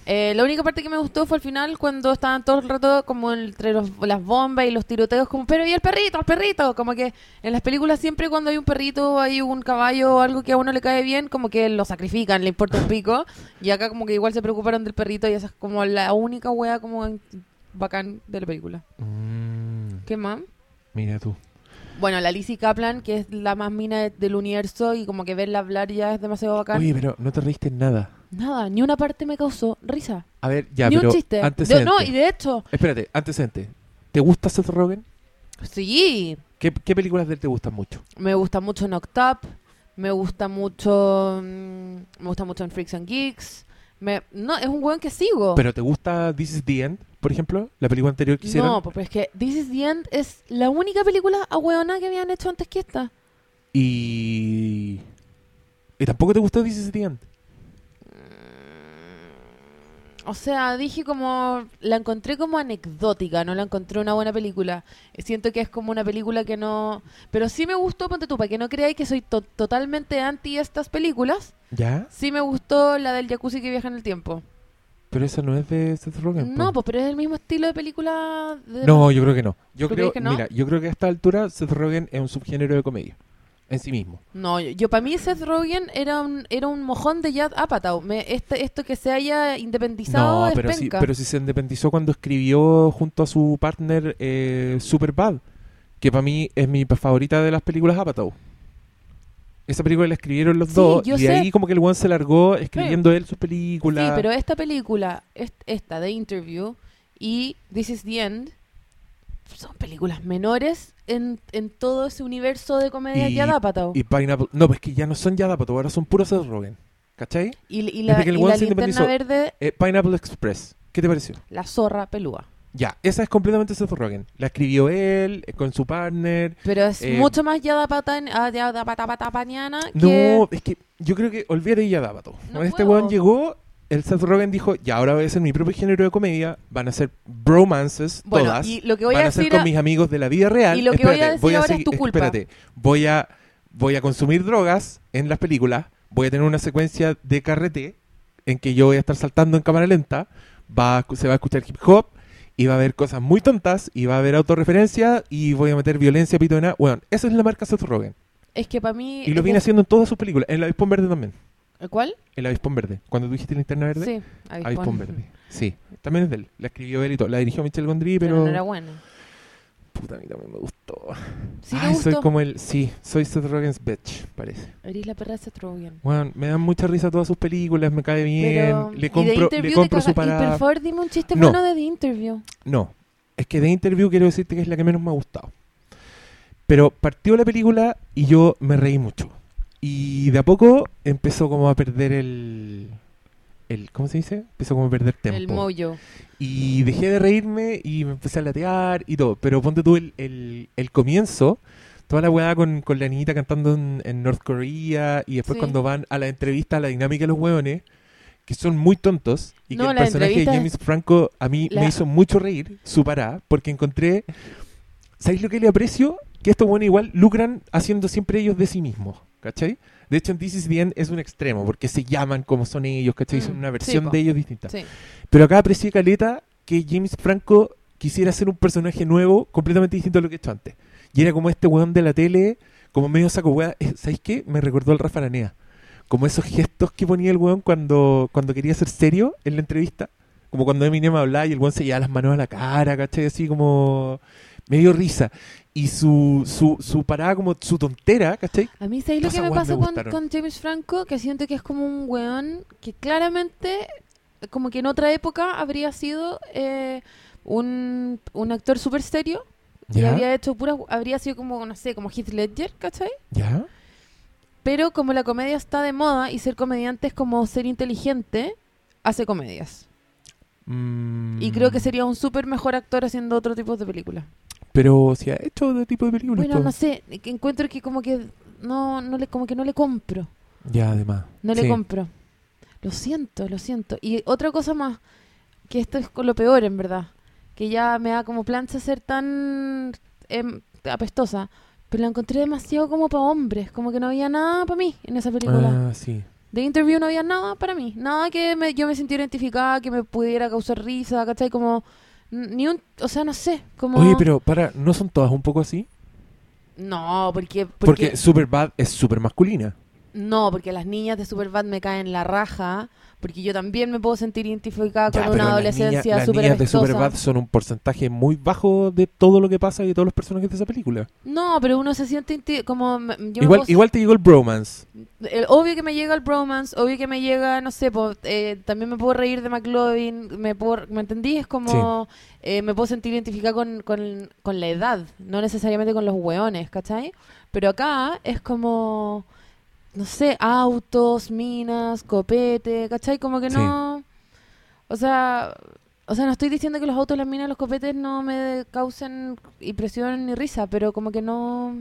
Eh, la única parte que me gustó fue al final cuando estaban todo el rato como entre los- las bombas y los tiroteos como, pero ¿y el perrito? ¡El perrito! Como que en las películas siempre cuando hay un perrito, hay un caballo o algo que a uno le cae bien, como que lo sacrifican, le importa un pico. Y acá como que igual se preocuparon del perrito y esa es como la única wea como bacán de la película. Mm, ¿Qué más? mira tú. Bueno, la Lizzie Kaplan, que es la más mina de- del universo y como que verla hablar ya es demasiado bacán. Oye, pero no te reíste en nada. Nada, ni una parte me causó risa. A ver, ya, ni pero un chiste. De- antecedente. no, y de hecho, Espérate, antecedente. ¿Te gusta Seth Rogen? sí, ¿Qué, qué películas de él te gustan mucho? Me gusta mucho Knocked Up. Me gusta mucho. mm, Me gusta mucho en Freaks and Geeks. Me, no, es un weón que sigo. ¿Pero te gusta This is the End, por ejemplo? La película anterior que hicieron. no, pues es que This is the End es la única película a weona que habían hecho antes que esta. Y... ¿Y tampoco te gustó This is the End? O sea, dije como. La encontré como anecdótica, no la encontré una buena película. Siento que es como una película que no. Pero sí me gustó, ponte tú, para que no creáis que soy to- totalmente anti estas películas. ¿Ya? Sí me gustó la del jacuzzi que viaja en el tiempo. Pero esa no es de Seth Rogen. No, pues, pero es el mismo estilo de película. De No, yo creo que no. Yo ¿Tú creo, que no? mira, yo creo que a esta altura Seth Rogen es un subgénero de comedia en sí mismo. No, yo, yo para mí Seth Rogen era un, era un mojón de Judd Apatow. Me, este, esto que se haya independizado No, pero sí, penca. pero sí se independizó cuando escribió junto a su partner eh, Superbad, que para mí es mi favorita de las películas Apatow. Esa película la escribieron los Sí, dos y sé. ahí como que el one se largó escribiendo él sus películas. Sí, pero esta película, est- esta de Interview y This is the End, son películas menores en, en todo ese universo de comedia Y- que ha dado. Y Pineapple... No, pues que ya no son Yadapato, ahora son puros Seth Rogen. ¿Cachai? Y, y la, que el y la linterna verde, Eh, Pineapple Express. ¿Qué te pareció? la zorra pelúa. Ya, esa es completamente Seth Rogen. La escribió él eh, con su partner. Pero es Eh, mucho más Yadapatan- ah, que... No, es que yo creo que olvídate Yadapato. No este weón llegó, el Seth Rogen dijo, ya ahora voy a hacer mi propio género de comedia, van a ser bromances Bueno, todas, y lo que voy van a a ser decir... con a- mis amigos de la vida real. Y lo que voy a Espérate, decir ahora es tu culpa. Espérate, voy a, voy a consumir drogas en las películas, voy a tener una secuencia de carrete en que yo voy a estar saltando en cámara lenta, va a- se va a escuchar hip hop, y va a haber cosas muy tontas, y va a haber autorreferencia, y voy a meter violencia pitona. Bueno, esa es la marca Seth Rogen. Es que para mí... Y lo viene de- haciendo en todas sus películas. En el Avispón Verde también. ¿Cuál? El Avispón Verde. Cuando tú dijiste linterna verde. Sí, Avispón Verde. Sí. También es de él. La escribió él y todo. La dirigió Michel Gondry, Pero, pero... no era buena. Puta, a mí también me gustó. ¿Sí Ay, gustó? soy como el... Sí, soy Seth Rogen's bitch, parece. Eres la perra de Seth Rogen. Bueno, me dan mucha risa todas sus películas, me cae bien. Pero, le compro, le compro su caga- y por parada. favor dime un chiste No. bueno de The Interview. No, es que de Interview quiero decirte que es la que menos me ha gustado. Pero partió la película y yo me reí mucho. Y de a poco empezó como a perder el... el ¿Cómo se dice? Empezó como a perder tempo. El mojo. Y dejé de reírme y me empecé a latear y todo. Pero ponte tú el, el, el comienzo, toda la weá con, con la niñita cantando en, en North Korea y después Sí. cuando van a la entrevista, a la dinámica de los hueones, que son muy tontos y No, que el personaje de James Franco a mí La- me hizo mucho reír, su pará, porque encontré... ¿Sabéis lo que le aprecio? Que estos buenos igual lucran haciendo siempre ellos de sí mismos, ¿cachai? De hecho, en This is the End es un extremo, porque se llaman como son ellos, ¿cachai? Mm, son una versión de ellos distinta. Sí. Pero acá aprecié caleta que James Franco quisiera ser un personaje nuevo, completamente distinto a lo que he hecho antes. Y era como este weón de la tele, como medio saco weá. Eh, ¿Sabéis qué? Me recordó al Rafa Aranea. Como esos gestos que ponía el weón cuando, cuando quería ser serio en la entrevista. Como cuando Eminem hablaba y el weón se llevaba las manos a la cara, ¿cachai? Así como medio risa. Y su, su, su parada como su tontera, ¿cachai? A mí, ¿sabéis lo que me pasa me con, James Franco? Que siento que es como un weón que claramente, como que en otra época habría sido eh, un, un actor súper serio. Y habría hecho puras, habría sido como, no sé, como Heath Ledger, ¿cachai? ¿Ya? Pero como la comedia está de moda y ser comediante es como ser inteligente, hace comedias. Mm, Y creo que sería un súper mejor actor haciendo otro tipo de películas. Pero si ha hecho otro tipo de películas. Bueno, no sé, encuentro que como que no, no le, como que no le compro. Ya, además. No le compro. Lo siento, lo siento. Y otra cosa más, que esto es lo peor en verdad, que ya me da como plancha ser tan em, apestosa, pero la encontré demasiado como para hombres, como que no había nada para mí en esa película. Ah, sí. De Interview no había nada para mí, nada que me- yo me sintiera identificada, que me pudiera causar risa, ¿cachai? Como, ni un, o sea, no sé, como... Oye, pero para, ¿no son todas un poco así? No, porque... Porque, porque Superbad es súper masculina. No, porque las niñas de Superbad me caen la raja, porque yo también me puedo sentir identificada Ya, con una adolescencia niñas- las súper niñas de. Superbad son un porcentaje muy bajo de todo lo que pasa y de todos los personajes de esa película. No, pero uno se siente como... yo Igual, puedo- igual te llegó el bromance. el- obvio que me llega el bromance, obvio que me llega, no sé, po, eh, también me puedo reír de McLovin, me puedo, ¿me entendí? Es como... eh, me puedo sentir identificada con, con, con la edad, no necesariamente con los hueones, ¿cachai? Pero acá es como... No sé, autos, minas, copete, ¿cachai? Como que Sí. no... O sea... O sea, no estoy diciendo que los autos, las minas, los copetes no me causen impresión ni risa, pero como que no...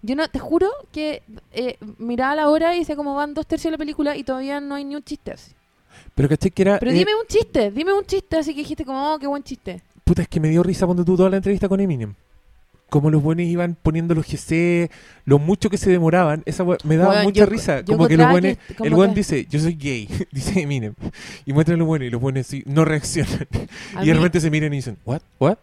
Yo no, te juro que eh, miraba la hora y sé cómo van dos tercios de la película y todavía no hay ni un chiste así. Pero caché que era. Pero eh, dime un chiste, dime un chiste así que dijiste como, oh, qué buen chiste. Puta, es que me dio risa cuando tú toda la entrevista con Eminem. Como los buenos iban poniendo los GC, lo mucho que se demoraban, esa me daba mucha yo- risa. yo Como que los buenos, que- el buen que- dice, yo soy gay, <laughs> dice Eminem, y muestra lo bueno, y los buenos sí, no reaccionan. <laughs> A y de mí- repente se miran y dicen, ¿what? ¿what?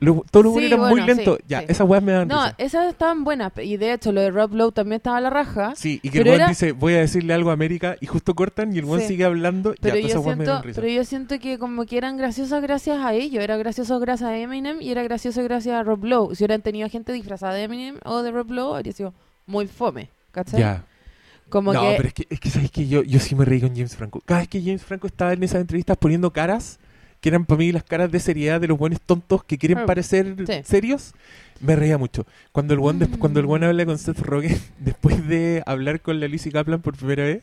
Lo- todos los buenos Sí, eran muy sí, lentos. ya, sí. esas weas me dan No, risa. esas estaban buenas. Y de hecho, lo de Rob Lowe también estaba a la raja. Sí, y que el era- dice, voy a decirle algo a América, y justo cortan, y el Sí. sigue hablando. ya, Pero todas yo, esas weas me siento, dan risa. pero yo siento que como que eran graciosas gracias a ellos. Era gracioso gracias a Eminem y era gracioso gracias a Rob Lowe. Si hubieran tenido gente disfrazada de Eminem o de Rob Lowe, habría sido muy fome. ¿Cachai? Ya, Como no, que... pero es que, es que sabes que yo, yo sí me reí con James Franco. Cada vez que James Franco estaba en esas entrevistas poniendo caras, que eran para mí las caras de seriedad de los buenos tontos que quieren Claro. parecer Sí. serios, me reía mucho. Cuando el buen Mm. cuando el buen habla con Seth Rogen, <laughs> después de hablar con la Lizzie Kaplan por primera vez,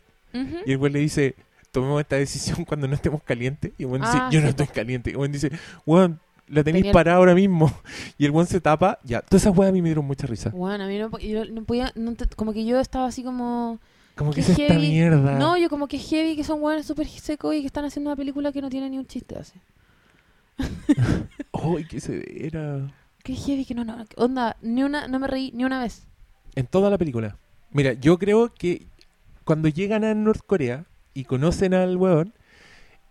y el buen le dice, tomemos esta decisión cuando no estemos calientes. Y el buen dice, Ah, yo no sí, estoy po. caliente. Y el buen dice, weón, la tenéis Tenía parada ahora mismo. <laughs> Y el buen se tapa, ya. Todas esas weas a mí me dieron mucha risa. Bueno, a mí no, yo no podía, no te- como que yo estaba así como... Como que Qué es esta mierda. No, yo como que heavy, que son hueones súper secos y que están haciendo una película que no tiene ni un chiste así. <laughs> ¡Ay, qué severa! Qué heavy que no, no, onda, ni una, no me reí ni una vez. En toda la película. Mira, yo creo que cuando llegan a Norcorea y conocen al weón,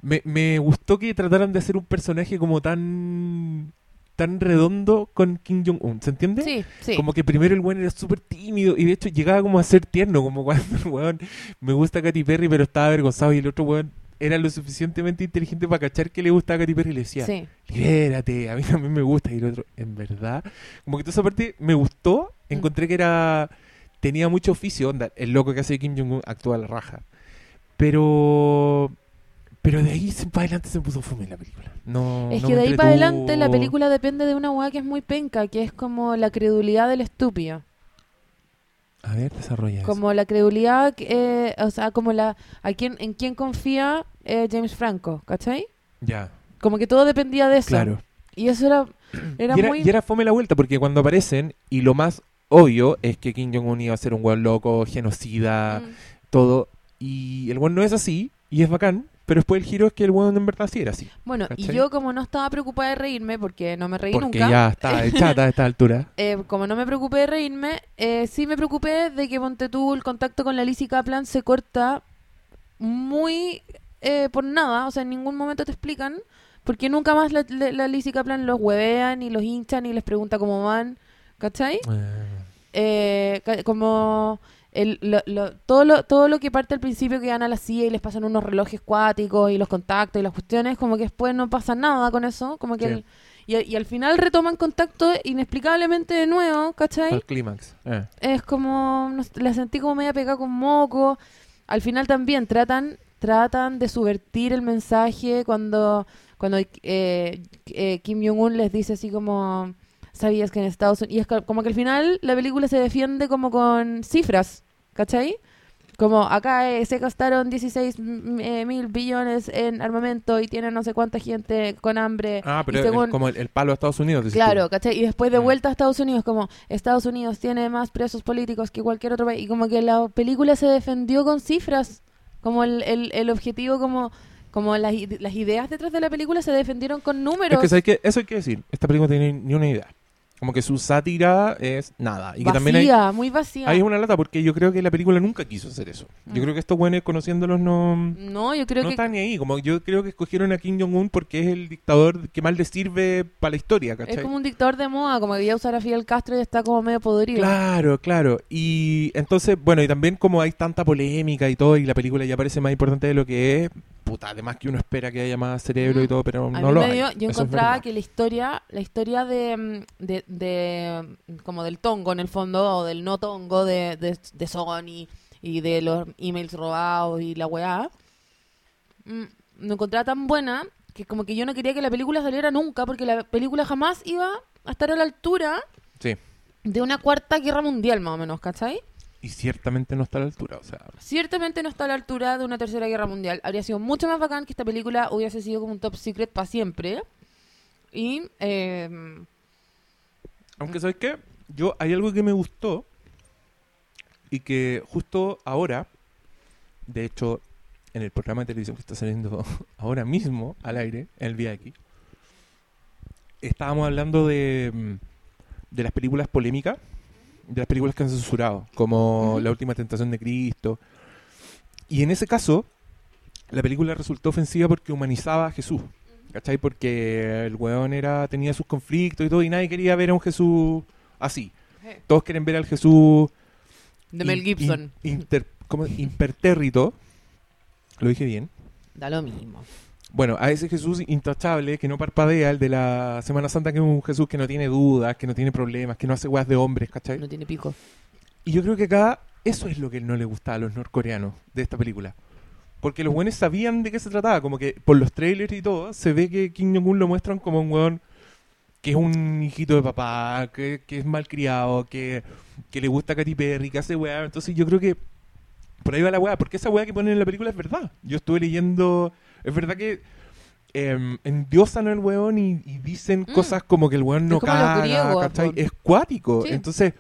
me, me gustó que trataran de hacer un personaje como tan tan redondo con Kim Jong-un, ¿se entiende? Sí, sí. Como que primero el weón era súper tímido y de hecho llegaba como a ser tierno, como <laughs> cuando el weón me gusta Katy Perry pero estaba avergonzado y el otro weón era lo suficientemente inteligente para cachar que le gustaba a Katy Perry y le decía, Sí. libérate, a mí también me gusta. Y el otro, en verdad, como que toda esa parte me gustó, Mm. encontré que era, tenía mucho oficio, onda, el loco que hace Kim Jong-un actúa a la raja. Pero, pero de ahí para adelante se puso fome la película. No, Es no que de ahí para adelante la película depende de una hueá que es muy penca, que es como la credulidad del estúpido. A ver, desarrolla eso. Como la credulidad, eh, o sea, como la a quién, en quién confía eh, James Franco, ¿cachai? Ya, Como que todo dependía de eso. claro. Y eso era, <clears throat> era y, era, muy... y era fome la vuelta, porque cuando aparecen, y lo más obvio es que Kim Jong-un iba a ser un weón loco, genocida, Mm. todo. Y el weón no es así, y es bacán, pero después el giro es que el weón en verdad sí era así. Bueno, y ¿Cachai? yo como no estaba preocupada de reírme, porque no me reí Porque nunca, ya está <laughs> chata a esta altura. <laughs> eh, como no me preocupé de reírme, eh, sí me preocupé de que ponte tú el contacto con la Lizzie Kaplan se corta muy eh, por nada, o sea, en ningún momento te explican, porque nunca más la, la, la Lizzie Kaplan los huevean y los hinchan y les pregunta cómo van, ¿cachai? eh, ca- como el, lo, lo- todo, lo, todo lo que parte al principio que van a la CIA y les pasan unos relojes cuáticos y los contactos y las cuestiones, como que después no pasa nada con eso, como que Sí. el- y, y al final retoman contacto inexplicablemente de nuevo, ¿cachai? El clímax. Eh. Es como, no la sentí como media pegada con moco. Al final también tratan tratan de subvertir el mensaje cuando cuando eh, eh, Kim Jong-un les dice así como sabías que en Estados Unidos y es co- como que al final la película se defiende como con cifras ¿cachai? como acá eh, se gastaron 16 m- eh, mil billones en armamento y tienen no sé cuánta gente con hambre Ah, pero y el- según- como el, el palo de Estados Unidos. Claro, tú. ¿cachai? Y después de Mm. vuelta a Estados Unidos, como Estados Unidos tiene más presos políticos que cualquier otro país. Y como que la película se defendió con cifras. Como el, el, el objetivo, como, como las, las ideas detrás de la película se defendieron con números. Es que, ¿sabes qué? Eso hay que decir. Esta película no tiene ni una idea. Como que su sátira es nada. Y que también hay, vacía, muy vacía. hay una lata porque yo creo que la película nunca quiso hacer eso. Mm. Yo creo que estos buenos conociéndolos no... No, yo creo no que... están ni ahí. Como yo creo que escogieron a Kim Jong-un porque es el dictador que más les sirve para la historia, ¿cachai? Es como un dictador de moda, como que ya usar a Fidel Castro y está como medio podrido. Claro, claro. Y entonces, bueno, y también como hay tanta polémica y todo, y la película ya parece más importante de lo que es, puta, además que uno espera que haya más cerebro y Mm. todo, pero A no mí lo me hay. yo Eso encontraba que la historia, la historia de, mm, de, de, mm, como del tongo en el fondo, o del no tongo de, de, de Sony y de los emails robados y la weá, lo encontraba tan buena que como que yo no quería que la película saliera nunca, porque la película jamás iba a estar a la altura Sí. de una cuarta guerra mundial, más o menos, ¿cachai? Y ciertamente no está a la altura, o sea... Ciertamente no está a la altura de una tercera guerra mundial. Habría sido mucho más bacán que esta película hubiese sido como un top secret para siempre. Y eh, Aunque, ¿sabes qué? Yo, hay algo que me gustó y que justo ahora, de hecho, en el programa de televisión que está saliendo <laughs> ahora mismo al aire, en el VX, estábamos hablando de, mm, de las películas polémicas, de las películas que han censurado, como. La Última Tentación de Cristo. Y en ese caso, la película resultó ofensiva porque humanizaba a Jesús. ¿Cachai? Porque el weón era, tenía sus conflictos y todo, y nadie quería ver a un Jesús así. Todos quieren ver al Jesús de Mel Gibson. in- inter- ¿cómo? impertérrito. Lo dije bien. Da lo mismo. Bueno, a ese Jesús intachable que no parpadea, el de la Semana Santa, que es un Jesús que no tiene dudas, que no tiene problemas, que no hace weas de hombres, ¿cachai? No tiene pico. Y yo creo que acá eso es lo que no le gustaba a los norcoreanos de esta película. Porque los buenos sabían de qué se trataba, como que por los trailers y todo, se ve que Kim Jong-un lo muestran como un weón que es un hijito de papá, que, que es malcriado, que, que le gusta Katy Perry, que hace weá. Entonces yo creo que por ahí va la weá, porque esa weá que ponen en la película es verdad. Yo estuve leyendo, es verdad que eh, endiosan al weón y, y dicen Mm. cosas como que el weón no caga, griegos, ¿cachai? Es cuático. Sí. Entonces,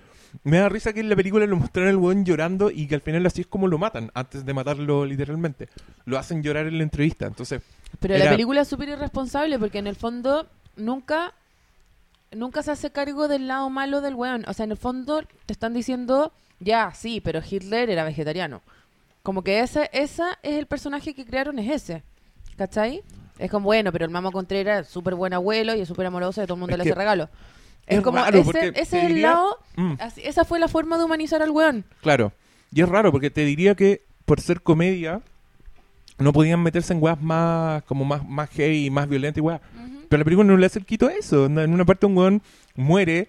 me da risa que en la película lo mostraron al weón llorando y que al final así es como lo matan, antes de matarlo literalmente. Lo hacen llorar en la entrevista. Entonces, Pero Era- la película es súper irresponsable porque en el fondo nunca nunca se hace cargo del lado malo del weón. O sea, en el fondo te están diciendo, ya, sí, pero Hitler era vegetariano. Como que ese esa es el personaje que crearon, es ese. ¿Cachai? Es como, bueno, pero el Mamo Contreras es súper buen abuelo y es súper amoroso y todo el mundo Es le hace regalo. Es, es como, raro, ese, ese es el lado, mm, así- esa fue la forma de humanizar al weón. claro. Y es raro porque te diría que por ser comedia no podían meterse en weas más como más, más heavy y más violentas y weas. Pero la película no le hace el quito a eso. En una parte un weón muere,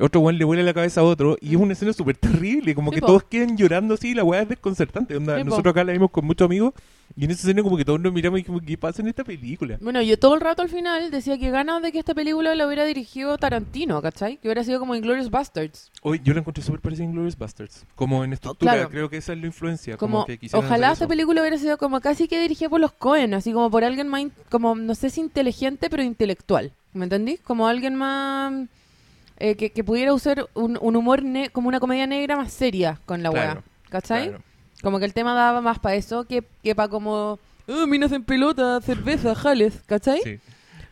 otro weón le vuela la cabeza a otro, y es una escena súper terrible, como que todos queden llorando así, y la weá es desconcertante. onda, nosotros acá la vimos con muchos amigos, y en esa escena como que todos nos miramos y dijimos, ¿qué pasa en esta película? Bueno, yo todo el rato al final decía que ganas de que esta película la hubiera dirigido Tarantino, ¿cachai? Que hubiera sido como Inglourious Bastards. Hoy yo la encontré súper parecida a Inglourious Bastards, como en estructura, Claro. creo que esa es la influencia. Como, Como, que quisieron ojalá esta película hubiera sido como casi que dirigida por los Cohen, así como por alguien más, como no sé si inteligente, pero intelectual. ¿Me entendí? Como alguien más eh, que, que pudiera usar un, un humor ne- como una comedia negra más seria con la Claro, weá. ¿Cachai? Claro. Como que el tema daba más para eso que, que para como. Oh, minas en pelota, cerveza, jales, ¿cachai? Sí.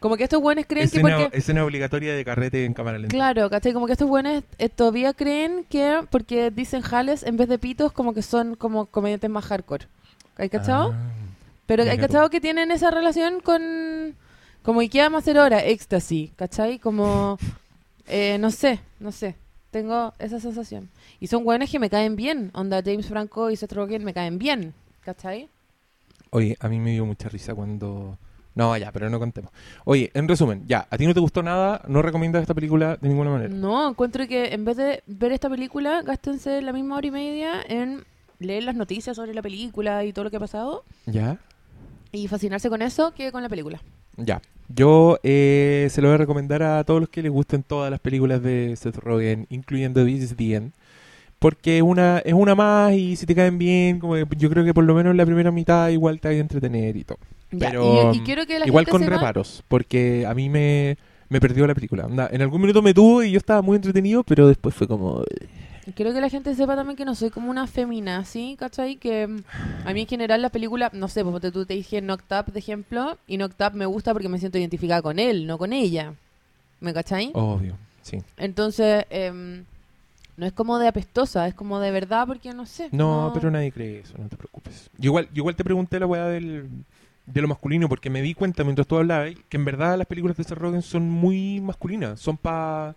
Como que estos buenos creen que Escena, porque. escena obligatoria de carrete en cámara lenta. Claro, ¿cachai? Como que estos buenos eh, todavía creen que porque dicen jales en vez de pitos, como que son como comediantes más hardcore. ¿Hay cachado? Ah. Pero hay cachado que tienen esa relación con. Como Ikea más hora, éxtasis, ¿cachai? Como. <laughs> eh, no sé, no sé. Tengo esa sensación. Y son buenos que me caen bien. Onda James Franco y Seth Rogen me caen bien, ¿cachai? Oye, a mí me dio mucha risa cuando... No, ya, pero no contemos. Oye, en resumen, ya, ¿a ti no te gustó nada? ¿No recomiendas esta película de ninguna manera? No, encuentro que en vez de ver esta película, gástense la misma hora y media en leer las noticias sobre la película y todo lo que ha pasado ¿Ya? y fascinarse con eso que con la película. Ya. Yo eh, se lo voy a recomendar a todos los que les gusten todas las películas de Seth Rogen, incluyendo This is the End. Porque es una, es una más y si te caen bien, como que yo creo que por lo menos la primera mitad igual te hay a entretener y todo. Ya, Pero, y, y quiero que la igual gente con sepa- reparos, porque a mí me, me perdió la película. En algún minuto me tuvo y yo estaba muy entretenido, pero después fue como... eh, Quiero que la gente sepa también que no soy como una femina, ¿sí? ¿Cachai? Que mm, a mí en general la película, no sé, porque tú te dije Knocked Up, de ejemplo, y Knocked Up me gusta porque me siento identificada con él, no con ella. ¿Me cachai? Obvio, sí. Entonces, em, no es como de apestosa, es como de verdad porque no sé. No, pero nadie cree eso, no te preocupes. Yo igual, yo igual te pregunté la weá del, de lo masculino porque me di cuenta mientras tú hablabas que en verdad las películas de Seth Rogen son muy masculinas. Son pa...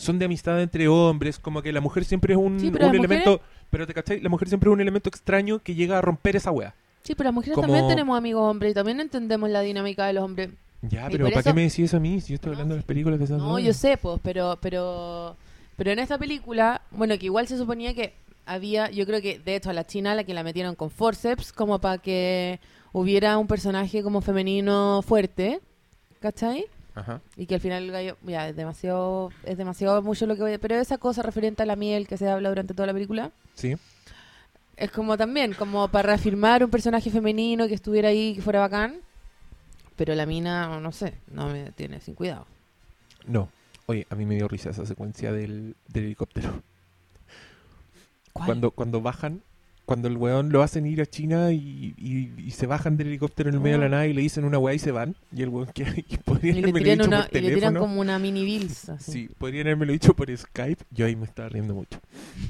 Son de amistad entre hombres, como que la mujer siempre es un, Sí, pero un las elemento... Pero te cachai, la mujer siempre es un elemento extraño que llega a romper esa weá. Sí, pero las mujeres como- también tenemos amigos hombres y también entendemos la dinámica de los hombres. Ya, Y pero ¿para qué me decís eso a mí si yo estoy No, hablando de las películas de Seth No, yo sé, pues, pero, pero, pero en esta película, bueno, que igual se suponía que había, yo creo que de hecho a la china la que la metieron con forceps como para que hubiera un personaje como femenino fuerte, ¿cachai? Ajá. Y que al final el gallo, ya, es demasiado, es demasiado mucho lo que voy a... Pero esa cosa referente a la miel que se habla durante toda la película, Sí. es como también, como para reafirmar un personaje femenino que estuviera ahí, que fuera bacán. Pero la mina, no sé, no me tiene sin cuidado. No. Oye, a mí me dio risa esa secuencia del, del helicóptero. ¿Cuál? Cuando, cuando bajan, cuando el weón lo hacen ir a China y, y- y se bajan del helicóptero en el medio de la Ah. nada y le dicen una weá y se van. Y el weón <laughs> que podrían Y le, haberme tiran una, por y le tiran como una mini bills. Sí, podrían haberme dicho por Skype. Yo ahí me estaba riendo mucho.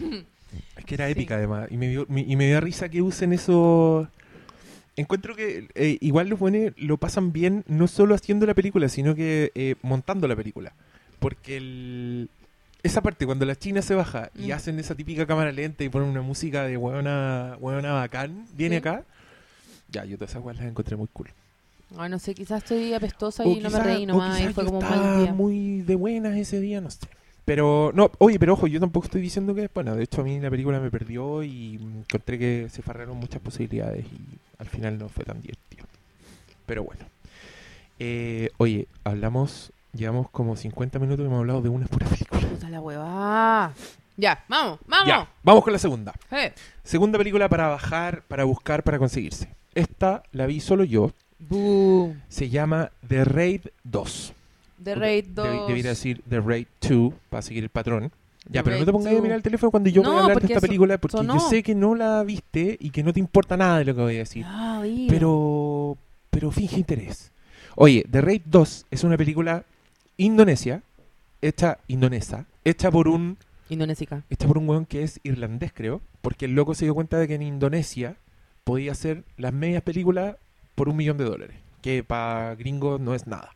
<laughs> Es que era Sí. épica además. Y me, dio, me- y me dio risa que usen eso. Encuentro que eh, igual los buenos lo pasan bien no solo haciendo la película, sino que eh, montando la película. Porque el- esa parte, cuando la China se baja y Mm. hacen esa típica cámara lenta y ponen una música de huevona, huevona bacán, viene Sí. acá. Ya, yo todas esas weas las encontré muy cool. Ay, no sé, quizás estoy apestosa O y no me reí nomás fue como estaba día. muy de buenas ese día, no sé. Pero, no, oye, pero ojo, yo tampoco estoy diciendo que es buena. De hecho, a mí la película me perdió y encontré que se farraron muchas posibilidades y al final no fue tan divertido. Pero bueno. Eh, oye, hablamos, llevamos como 50 minutos y hemos hablado de una pura película. Puta la huevada. Ya, vamos, vamos. Ya, vamos con la segunda. Eh. Segunda película para bajar, para buscar, para conseguirse. Esta la vi solo yo. Se llama The Raid 2. The Raid Deb- 2. Debería decir The Raid 2 para seguir el patrón. Ya, The pero no Raid te pongas a 2. mirar el teléfono cuando yo voy No, a hablar de esta película porque yo sé que no la viste y que no te importa nada de lo que voy a decir. Ah. Pero, pero finge interés. Oye, The Raid 2 es una película indonesia, hecha indonesa, hecha por un Indonésica. hecha por un weón que es irlandés, creo, porque el loco se dio cuenta de que en Indonesia podía hacer las medias películas por un millón de dólares, que para gringos no es nada.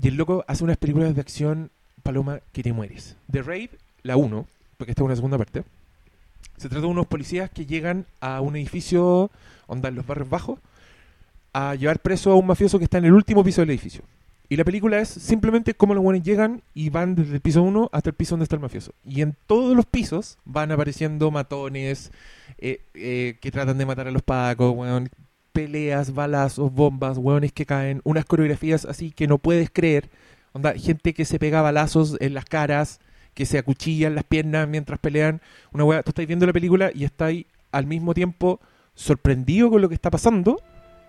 Y el loco hace unas películas de acción, Paloma, que te mueres. The Raid, la 1, porque esta es una segunda parte, se trata de unos policías que llegan a un edificio, onda en los barrios bajos, a llevar preso a un mafioso que está en el último piso del edificio. Y la película es simplemente cómo los buenos llegan y van desde el piso 1 hasta el piso donde está el mafioso. Y en todos los pisos van apareciendo matones eh, eh, que tratan de matar a los pacos, weón, peleas, balazos, bombas, weones que caen, unas coreografías así que no puedes creer. Onda, gente que se pega balazos en las caras, que se acuchillan las piernas mientras pelean. Una weá, tú estás viendo la película y estás al mismo tiempo sorprendido con lo que está pasando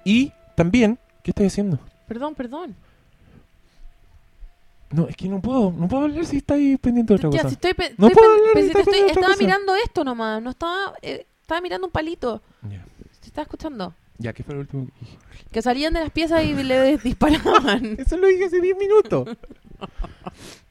y también, ¿qué estás haciendo? Perdón, perdón. No, es que no puedo, no puedo hablar si estáis pendiente de otra Ya, cosa. si estoy, pe- No estoy puedo hablar, si te estoy- otra estaba cosa. mirando esto nomás, no estaba, eh, estaba mirando un palito. Ya. ¿Se está escuchando? Ya, ¿qué fue lo último que dije? Que salían de las piezas y le disparaban. <laughs> Eso lo dije hace 10 minutos.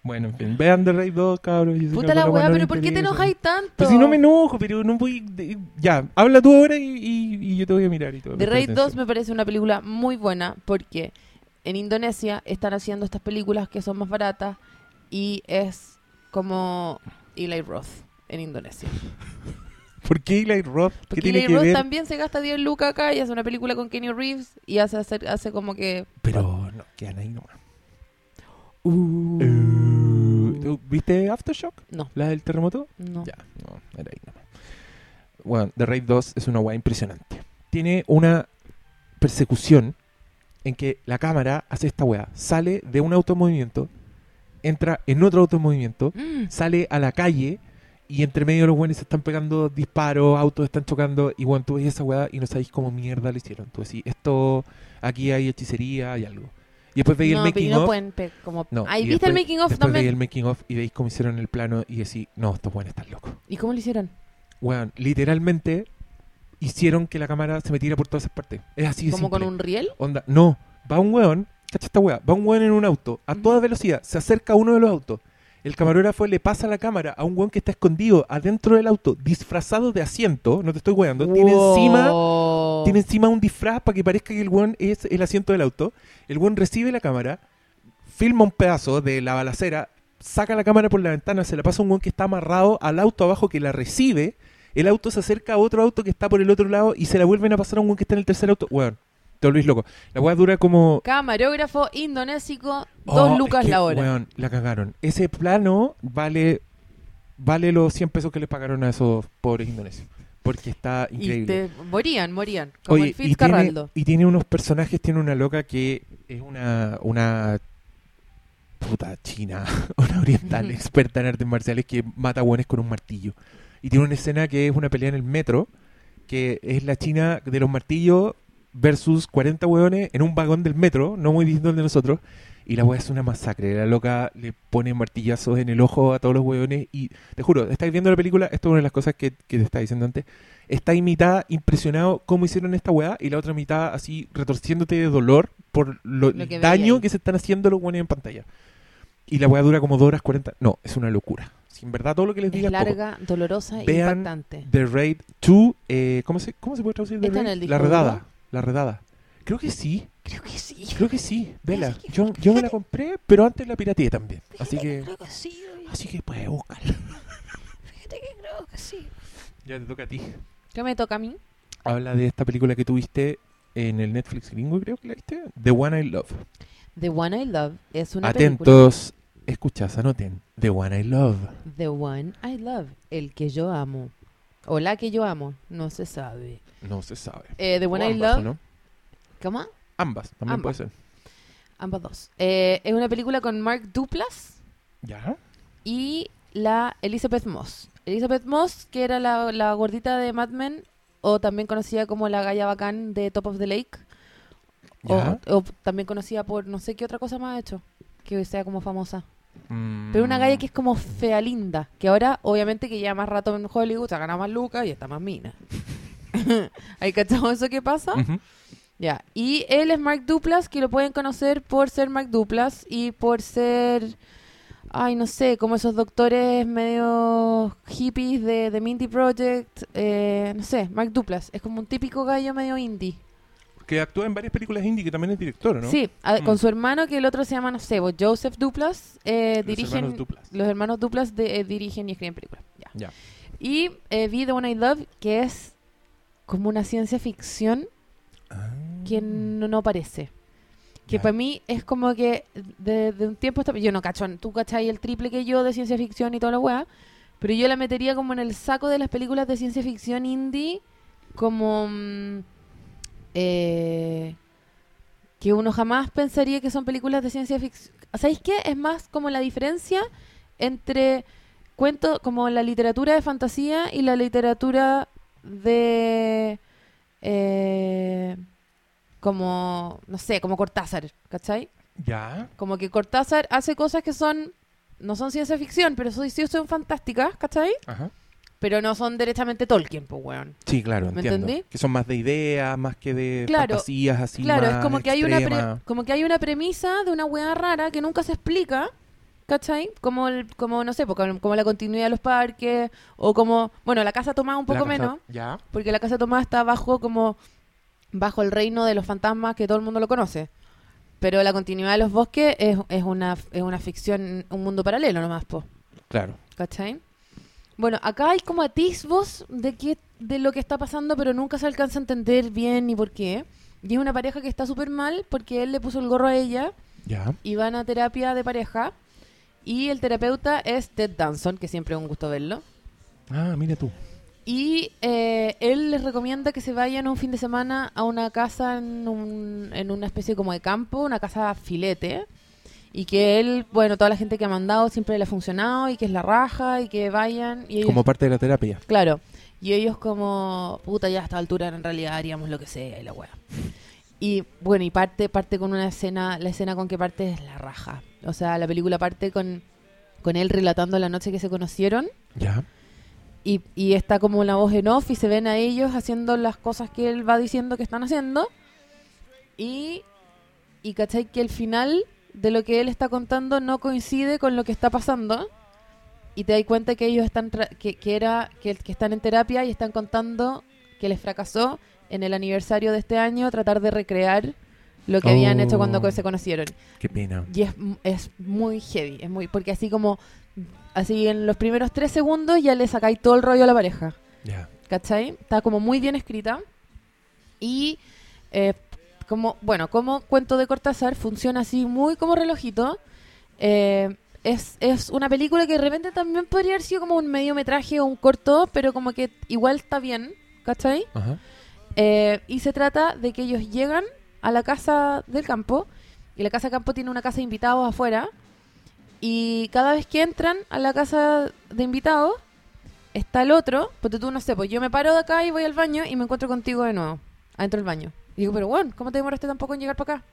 bueno, en fin, vean The Raid 2, cabros. Puta la weá, pero ¿por qué te enojáis tanto? Pues si no me enojo, pero no voy. de- ya, habla tú ahora y, y- y yo te voy a mirar y todo. The Raid 2 atención. me parece una película muy buena porque en Indonesia están haciendo estas películas que son más baratas y es como Eli Roth en Indonesia. <laughs> ¿Por qué Eli Roth? ¿Qué Porque tiene Eli que Roth ver? también se gasta 10 lucas acá y hace una película con Kenny Reeves y hace, hace como que... Pero no, quedan ahí nomás. Uh, Uh, ¿tú ¿Viste Aftershock? No, ¿La del terremoto? no. Ya, no, era ahí nomás. Bueno, The Raid 2 es una weá impresionante. Tiene una persecución en que la cámara hace esta weá. Sale de un auto en movimiento, entra en otro auto en movimiento, Mm, sale a la calle y entre medio los buenos se están pegando disparos, autos están chocando y bueno, tú ves esa weá y no sabéis cómo mierda lo hicieron. Tú decís, esto, aquí hay hechicería, hay algo. Y después veis no, el making no of. como... No, Ahí viste el making of Después veis el también. making of y veis cómo hicieron el plano y decís, no, estos buenos están locos. ¿Y cómo lo hicieron? Weón, literalmente hicieron que la cámara se metiera por todas esas partes. Es así de ¿Como con un riel? Onda, no, va un weón, cacha esta weá, va un weón en un auto, a toda velocidad, se acerca a uno de los autos. El camarógrafo le pasa la cámara a un weón que está escondido adentro del auto, disfrazado de asiento, no te estoy weando, tiene encima, tiene encima un disfraz para que parezca que el weón es el asiento del auto. El weón recibe la cámara, filma un pedazo de la balacera, saca la cámara por la ventana, se la pasa a un weón que está amarrado al auto abajo que la recibe. El auto se acerca a otro auto que está por el otro lado y se la vuelven a pasar a un que está en el tercer auto. Weón, te volvís loco. La weá dura como. Camarógrafo indonésico, Oh, dos es lucas que, la hora. Weón, la cagaron. Ese plano vale vale los 100 pesos que les pagaron a esos pobres indonesios. Porque está y increíble. te morían, morían. Como Oye, el y tiene, Fitzcarraldo. y tiene unos personajes, tiene una loca que es una, una puta china, <laughs> una oriental <laughs> experta en artes marciales que mata hueones con un martillo. Y tiene una escena que es una pelea en el metro, que es la china de los martillos versus 40 hueones en un vagón del metro, no muy distinto al de nosotros. Y la hueá es una masacre. La loca le pone martillazos en el ojo a todos los hueones. Y te juro, estáis viendo la película, esto es una de las cosas que, que te estaba diciendo antes está mitad impresionado cómo hicieron esta weá y la otra mitad así retorciéndote de dolor por lo, Lo que el daño que se están haciendo los weones en pantalla. Y la weá dura como 2 horas 40. No, es una locura. En verdad todo lo que les Es diga es poco. larga, dolorosa e Vean impactante. The Raid 2, eh, ¿cómo, se, ¿cómo se puede traducir The ¿Está en Raid? el La redada. duro? La redada. Creo que sí, Creo que sí. creo que sí. Vela, que- yo, yo me la compré, pero antes la pirateé también. Así que, Creo que sí. oye. así que puedes buscarla. <laughs> Fíjate que creo que sí. Ya te toca a ti. ¿Qué me toca a mí? Habla de esta película que tuviste en el Netflix gringo, creo que la viste. The One I Love. The One I Love es una película. Escuchas, anoten. The One I Love. The One I Love, el que yo amo. O la que yo amo, no se sabe. No se sabe. Eh, The O One I ambas, ¿o Love, no? ¿cómo? Ambas, también Ambas. puede ser. Ambas dos. Eh, es una película con Mark Duplass ¿Ya? y la Elizabeth Moss. Elizabeth Moss, que era la, la gordita de Mad Men, o también conocida como la galla bacán de Top of the Lake, o, o también conocida por no sé qué otra cosa más ha hecho, que sea como famosa. Mm, Pero una galla que es como fea linda, que ahora obviamente que ya más rato en Hollywood se gana más lucas y está más mina. <laughs> ¿Hay cachado eso que pasa? Ya, y él es Mark Duplass, que lo pueden conocer por ser Mark Duplass y por ser, ay, no sé, como esos doctores medio hippies de, de Mindy Project, eh, no sé, Mark Duplass, es como un típico gallo medio indie. Que actúa en varias películas indie, que también es director, ¿no? Sí, a- Mm. con su hermano, que el otro se llama, no sé, Joseph Duplass, eh, Los dirigen, hermanos Duplass. los hermanos Duplass de- eh, dirigen y escriben películas. Ya. Y eh, vi The One I Love, que es como una ciencia ficción Ah. que no, no parece. Que para mí es como que de, de un tiempo hasta... Yo no cacho, tú cachai el triple que yo de ciencia ficción y toda la weá, pero yo la metería como en el saco de las películas de ciencia ficción indie, como... mm, eh, que uno jamás pensaría que son películas de ciencia ficción. ¿Sabéis qué? Es más como la diferencia entre cuento como la literatura de fantasía y la literatura de eh, como no sé como Cortázar ¿cachai? Ya. como que Cortázar hace cosas que son no son ciencia ficción pero sí, sí son fantásticas ¿cachai? Ajá. Pero no son derechamente Tolkien pues weón Sí, claro, ¿Me entiendo. entendí? Que son más de ideas, más que de Claro, fantasías así claro es como que hay una pre- como que hay una premisa de una weá rara que nunca se explica ¿Cachai? Como, el, como no sé, como, la continuidad de los parques, o como, bueno, la casa tomada un poco casa- menos, Ya. porque la casa tomada está bajo como bajo el reino de los fantasmas que todo el mundo lo conoce. Pero la continuidad de los bosques es, es una es una ficción, un mundo paralelo nomás, po, Claro. ¿cachai? Bueno, acá hay como atisbos de que de lo que está pasando, pero nunca se alcanza a entender bien ni por qué. Y es una pareja que está súper mal porque él le puso el gorro a ella Ya. y van a terapia de pareja. Y el terapeuta es Ted Danson, que siempre es un gusto verlo. Ah, mira tú. Y eh, él les recomienda que se vayan un fin de semana a una casa en, un- en una especie como de campo, una casa filete. Y que él, bueno, toda la gente que ha mandado siempre le ha funcionado y que es la raja y que vayan. Y ellos, Como parte de la terapia. Claro. Y ellos como, puta, ya a esta altura en realidad haríamos lo que sea y la wea. Y bueno, y parte, parte con una escena, la escena con que parte es la raja. O sea, la película parte con, con él relatando la noche que se conocieron. Ya. Y, y está como la voz en off y se ven a ellos haciendo las cosas que él va diciendo que están haciendo. Y, y cachai que el final de lo que él está contando no coincide con lo que está pasando. Y te das cuenta que ellos están, tra- que, que era, que, que están en terapia y están contando que les fracasó en el aniversario de este año tratar de recrear lo que habían hecho cuando Oh. se conocieron. Qué pena. Y es, es muy heavy, es muy porque así como así en los primeros tres segundos ya le sacáis todo el rollo a la pareja, Ya. ¿cachai? Está como muy bien escrita y eh, como, bueno, como cuento de Cortázar funciona así muy como relojito. eh, es, es una película que de repente también podría haber sido como un mediometraje o un corto, pero como que igual está bien, ¿cachai? Ajá. Eh, y se trata de que ellos llegan a la casa del campo y la casa del campo tiene una casa de invitados afuera y cada vez que entran a la casa de invitados está el otro, porque tú no sé, pues yo me paro de acá y voy al baño y me encuentro contigo de nuevo, adentro del baño. Y digo, pero bueno, ¿cómo te demoraste tampoco en llegar para acá?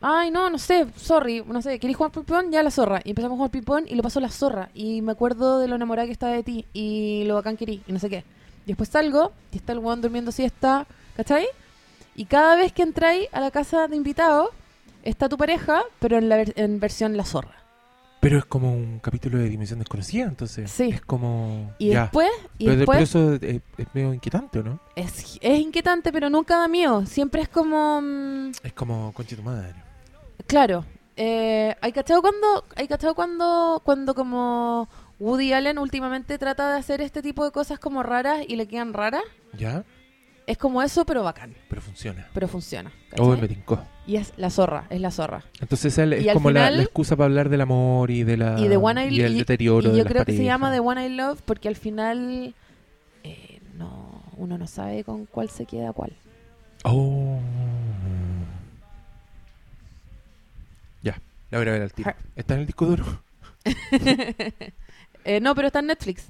Ay, no, no sé, sorry, no sé, ¿querés jugar ping-pong? Ya la zorra. Y empezamos a jugar ping-pong y lo pasó la zorra. Y me acuerdo de lo enamorada que estaba de ti y lo bacán que erí y no sé qué. Después salgo y está el weón durmiendo siesta, ¿cachai? Y cada vez que entráis a la casa de invitados, está tu pareja, pero en, la ver- en versión la zorra. Pero es como un capítulo de Dimensión Desconocida, entonces. Sí. Es como. Y ya. después, y pero, después pero eso es, es medio inquietante, ¿o no? es, es inquietante, pero nunca da miedo. Siempre es como... mm, Es como, concha tu madre. Claro. Eh, ¿Hay cachado cuando, hay cachado cuando, cuando como Woody Allen últimamente trata de hacer este tipo de cosas como raras y le quedan raras? ¿Ya? Es como eso, pero bacán. Pero funciona. Pero funciona. Oh, me tincó. Y es la zorra, es la zorra. Entonces es al como la, final- la excusa para hablar del amor y de la y de One I y el y- deterioro y de yo las creo que se llama The One I Love porque al final eh, no uno no sabe con cuál se queda cuál. Oh. Ya, la voy a ver al tiro. ¿Está en el disco duro? <laughs> Eh, no, pero está en Netflix.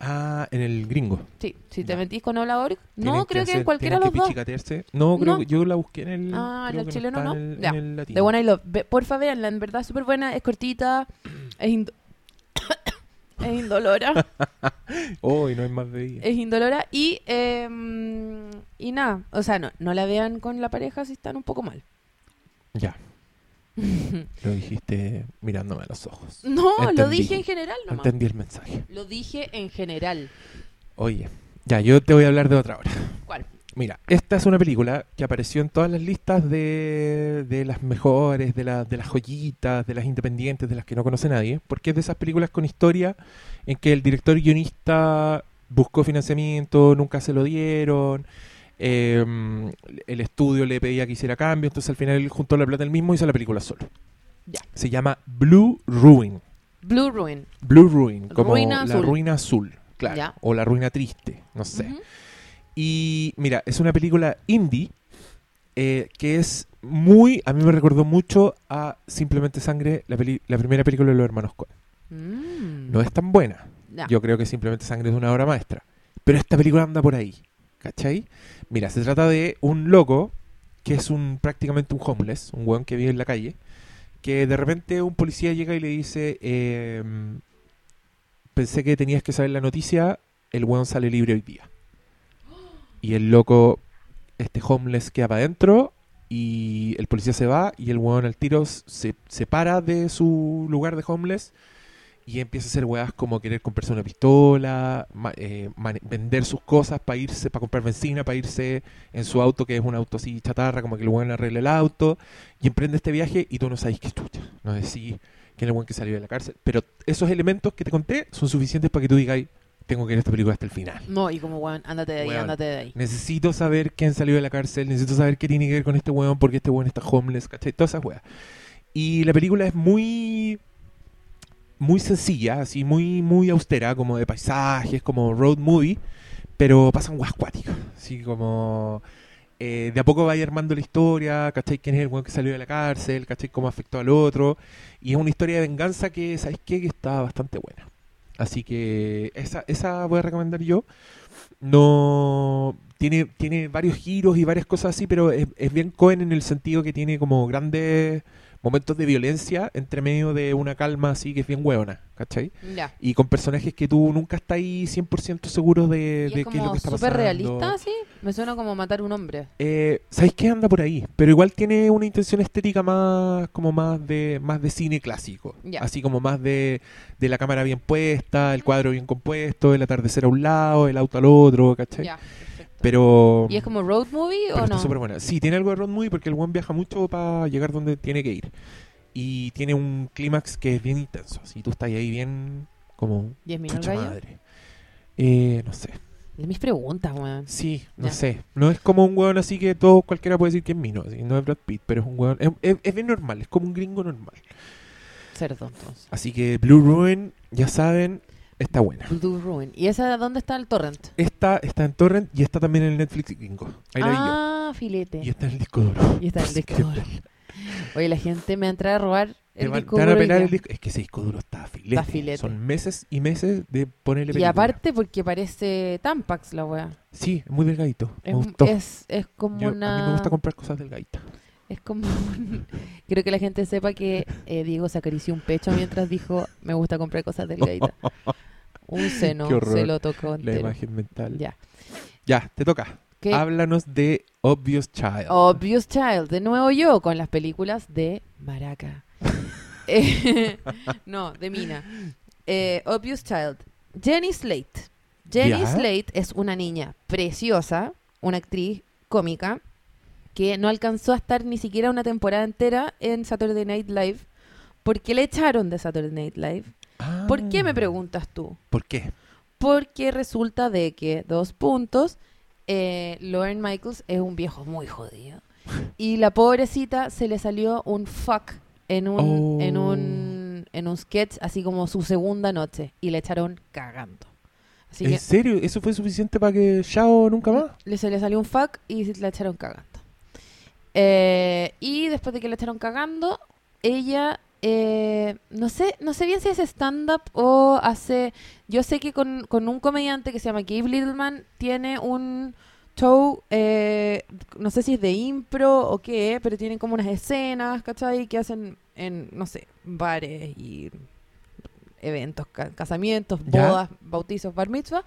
Ah, en el gringo. Sí, si te Ya. metís con Hola Org. Tienen No, creo que, hacer- en cualquiera de tienen los dos. que pichicatearse. No, creo No. que yo la busqué en el. Ah, creo el que chileno está no. En el, Ya. en el latino. The One I Love. Ve- porfa, veanla, en verdad es súper buena, es cortita, <coughs> es, indo- <coughs> es indolora, <coughs> Oh, y no hay más de ella. es indolora y em, y nada, o sea, no, no la vean con la pareja si están un poco mal. Ya, <laughs> lo dijiste mirándome a los ojos. No, lo dije en general nomás. Entendí el mensaje. Lo dije en general. Oye, ya, yo te voy a hablar de otra hora. ¿Cuál? Mira, esta es una película que apareció en todas las listas de, de las mejores, de, la- de las joyitas, de las independientes, de las que no conoce nadie, porque es de esas películas con historia en que el director y guionista buscó financiamiento, nunca se lo dieron, eh, el estudio le pedía que hiciera cambio, entonces al final él juntó la plata él mismo y hizo la película solo. Ya. Se llama Blue Ruin. Blue Ruin. Blue Ruin, como Ruina la azul. ruina azul, claro, Ya. o la ruina triste, no sé. Y mira, es una película indie eh, que es muy, a mí me recordó mucho a Simplemente Sangre, la, peli- la primera película de los hermanos Coen. Mm. No es tan buena, yo creo que Simplemente Sangre es una obra maestra, pero esta película anda por ahí, ¿cachai? Mira, se trata de un loco que es un prácticamente un homeless, un weón que vive en la calle, que de repente un policía llega y le dice, eh, pensé que tenías que saber la noticia, el weón sale libre hoy día. Y el loco, este homeless queda para adentro y el policía se va y el weón al tiro se separa de su lugar de homeless y empieza a hacer weas como querer comprarse una pistola, ma- eh, vender sus cosas para irse, para comprar benzina, para irse en su auto, que es un auto así chatarra, como que el weón arregle el auto, y emprende este viaje y tú no sabes qué chucha, no decís quién es el weón que salió de la cárcel. Pero esos elementos que te conté son suficientes para que tú digas, tengo que ver esta película hasta el final. No, y como, weón, ándate de ahí, Weón. ándate de ahí. Necesito saber quién salió de la cárcel, necesito saber qué tiene que ver con este weón, porque este weón está homeless, ¿cachai? Todas esas weas. Y la película es muy muy sencilla, así muy muy austera, como de paisajes, como road movie, pero pasan weas cuáticas, así como eh, de a poco vaya armando la historia, ¿cachai? ¿Quién es el weón que salió de la cárcel? ¿cachai? ¿Cómo afectó al otro? Y es una historia de venganza que, ¿sabes qué? Que está bastante buena. Así que esa, esa voy a recomendar yo. No tiene, tiene varios giros y varias cosas así, pero es, es bien Cohen en el sentido que tiene como grandes momentos de violencia entre medio de una calma así que es bien hueona, ¿cachai? Ya. Y con personajes que tú nunca estás ahí 100% seguro de, de es qué es lo que está súper pasando. realista, sí. Me suena como matar un hombre. Eh, ¿Sabéis qué anda por ahí? Pero igual tiene una intención estética más como más de más de cine clásico. Ya. Así como más de, de la cámara bien puesta, el cuadro bien compuesto, el atardecer a un lado, el auto al otro, ¿cachai? Ya. Pero, ¿Y es como road movie o está no? súper buena. Sí, tiene algo de road movie porque el buen viaja mucho para llegar donde tiene que ir. Y tiene un clímax que es bien intenso. Si tú estás ahí bien como ¿Diez minutos chucha gallo? madre. Eh, no sé. De mis preguntas, weón. Sí, no Ya. sé. No es como un weón así que todo cualquiera puede decir que es Mino. así, no es Brad Pitt, pero es un weón. Es, es- es bien normal, es como un gringo normal. Cerdo, entonces. Así que Blue Ruin, ya saben, está buena. Blue Ruin. ¿Y esa dónde está el torrent? Esta está en Torrent y está también en el Netflix gringo. Ahí la vi yo. ah, filete. Y está en el disco duro. Y está en el disco duro. Oye, la gente me va a a robar Te el van, disco te van a duro hoy pelar el disco. Es que ese disco duro está a filete. Está a filete. Son meses y meses de ponerle Y película. aparte porque parece Tampax la weá. Sí, es muy delgadito. Es, me gustó. es, es como Yo- una... A mí me gusta comprar cosas delgaditas. Es como... un- <laughs> Quiero que la gente sepa que eh, Diego se acarició un pecho mientras dijo me gusta comprar cosas delgaditas. <laughs> Un seno se lo tocó La imagen mental. Ya. Ya, te toca. ¿Qué? Háblanos de Obvious Child. Obvious Child, de nuevo yo con las películas de Maraca. <laughs> Eh, no, de Mina. Eh, Obvious Child. Jenny Slate. Jenny Ya. Slate es una niña preciosa, una actriz cómica, que no alcanzó a estar ni siquiera una temporada entera en Saturday Night Live. ¿Por qué le echaron de Saturday Night Live? Ah, ¿Por qué me preguntas tú? ¿Por qué? Porque resulta de que, dos puntos, eh, Lauren Michaels es un viejo muy jodido. <laughs> Y la pobrecita se le salió un fuck en un, en Oh. un, en un sketch, así como su segunda noche. Y le echaron cagando. Así ¿En que serio? ¿Eso fue suficiente para que Shao nunca más? le, se le salió un fuck y la echaron cagando. Eh, y después de que la echaron cagando, ella, eh, no sé no sé bien si hace stand-up o hace... Yo sé que con, con un comediante que se llama Gabe Littleman tiene un show, eh, no sé si es de impro o qué, pero tienen como unas escenas, ¿cachai? Que hacen en, no sé, bares y eventos, ca- casamientos, Ya. bodas, bautizos, bar mitzvah.